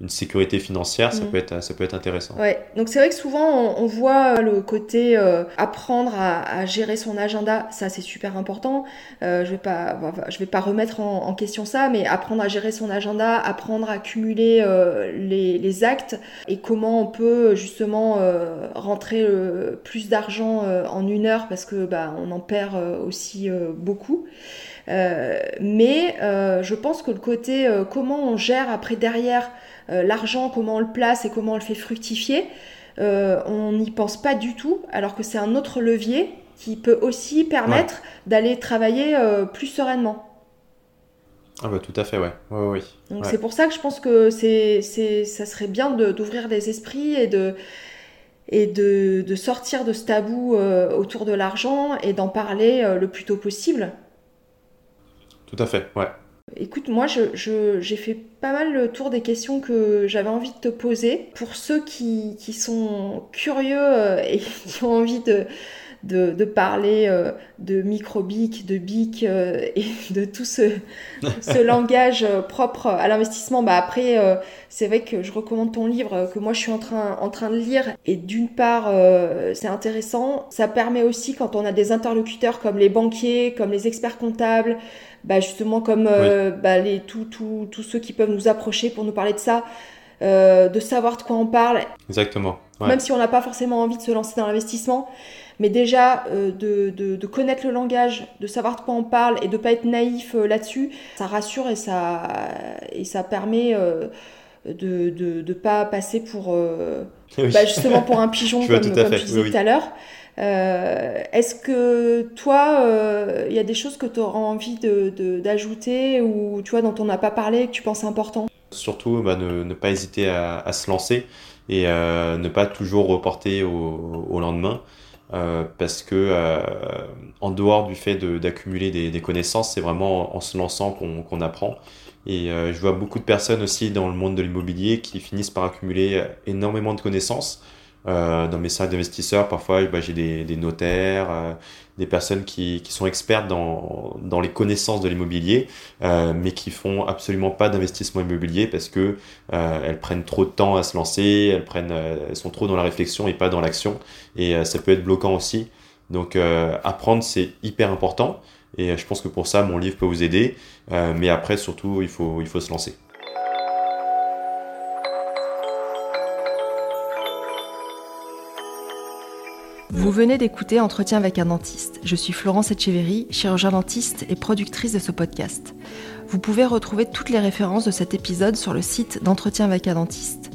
une sécurité financière, ça, mmh. peut être, ça peut être intéressant. Ouais, donc c'est vrai que souvent on, on voit le côté euh, apprendre à, à, gérer son agenda, ça c'est super important. Euh, je vais pas, je vais pas remettre en, en, question ça, mais apprendre à gérer son agenda, apprendre à cumuler euh, les, les, actes et comment on peut justement euh, rentrer euh, plus d'argent en une heure parce que bah, on en perd aussi beaucoup. mais je pense que le côté comment on gère après derrière euh, l'argent, comment on le place et comment on le fait fructifier, euh, on n'y pense pas du tout, alors que c'est un autre levier qui peut aussi permettre ouais. d'aller travailler euh, plus sereinement. Ah bah tout à fait, ouais. ouais, ouais Donc c'est pour ça que je pense que c'est, c'est, ça serait bien d'ouvrir les esprits et de, et de, de sortir de ce tabou euh, autour de l'argent et d'en parler euh, le plus tôt possible. Tout à fait, ouais. Écoute, moi, j'ai je, je, fait pas mal le tour des questions que j'avais envie de te poser. Pour ceux qui, qui sont curieux euh, et qui ont envie de, de, de parler euh, de microbic, de bic euh, et de tout ce, ce langage propre à l'investissement, bah après, c'est vrai que je recommande ton livre que moi je suis en train, en train de lire. Et d'une part, c'est intéressant. Ça permet aussi, quand on a des interlocuteurs comme les banquiers, comme les experts comptables, bah justement comme oui. bah les, tous tout, tout ceux qui peuvent nous approcher pour nous parler de ça, de savoir de quoi on parle. Exactement. Ouais. Même si on n'a pas forcément envie de se lancer dans l'investissement Mais déjà, euh, de, de, connaître le langage, de savoir de quoi on parle et de pas être naïf euh, là-dessus, ça rassure et ça, et ça permet de ne pas passer pour bah, justement pour un pigeon comme, comme tu disais tout à l'heure. Est-ce que toi, il y a des choses que tu auras envie d'ajouter de, ou tu vois dont on n'a pas parlé et que tu penses important? Surtout, bah, ne, pas hésiter à, se lancer et euh, ne pas toujours reporter au, lendemain. Euh, parce que euh, en dehors du fait d'accumuler des, connaissances, c'est vraiment en se lançant qu'on apprend. Et euh, je vois beaucoup de personnes aussi dans le monde de l'immobilier qui finissent par accumuler énormément de connaissances, euh, dans mes salles d'investisseurs, parfois, bah, j'ai des, des, notaires, euh, des personnes qui, qui, sont expertes dans, dans les connaissances de l'immobilier, euh, mais qui font absolument pas d'investissement immobilier parce que euh, elles prennent trop de temps à se lancer, elles prennent, elles sont trop dans la réflexion et pas dans l'action, et ça peut être bloquant aussi. Donc, apprendre c'est hyper important, et je pense que pour ça, mon livre peut vous aider. mais après, surtout, il faut, il faut se lancer. Vous venez d'écouter Entretien avec un dentiste. Je suis Florence Etcheverry, chirurgien dentiste et productrice de ce podcast. Vous pouvez retrouver toutes les références de cet épisode sur le site d'Entretien avec un dentiste.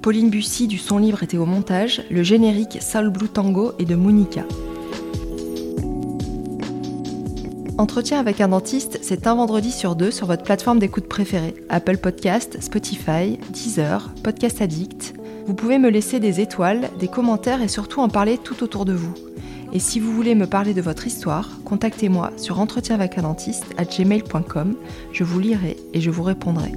Pauline Bussy du son libre était au montage, le générique Soul Blue Tango et de Monica. Entretien avec un dentiste, c'est un vendredi sur deux sur votre plateforme d'écoute préférée Apple Podcast, Spotify, Deezer, Podcast Addict, vous pouvez me laisser des étoiles, des commentaires et surtout en parler tout autour de vous. Et si vous voulez me parler de votre histoire, contactez-moi sur entretien gmail.com. Je vous lirai et je vous répondrai.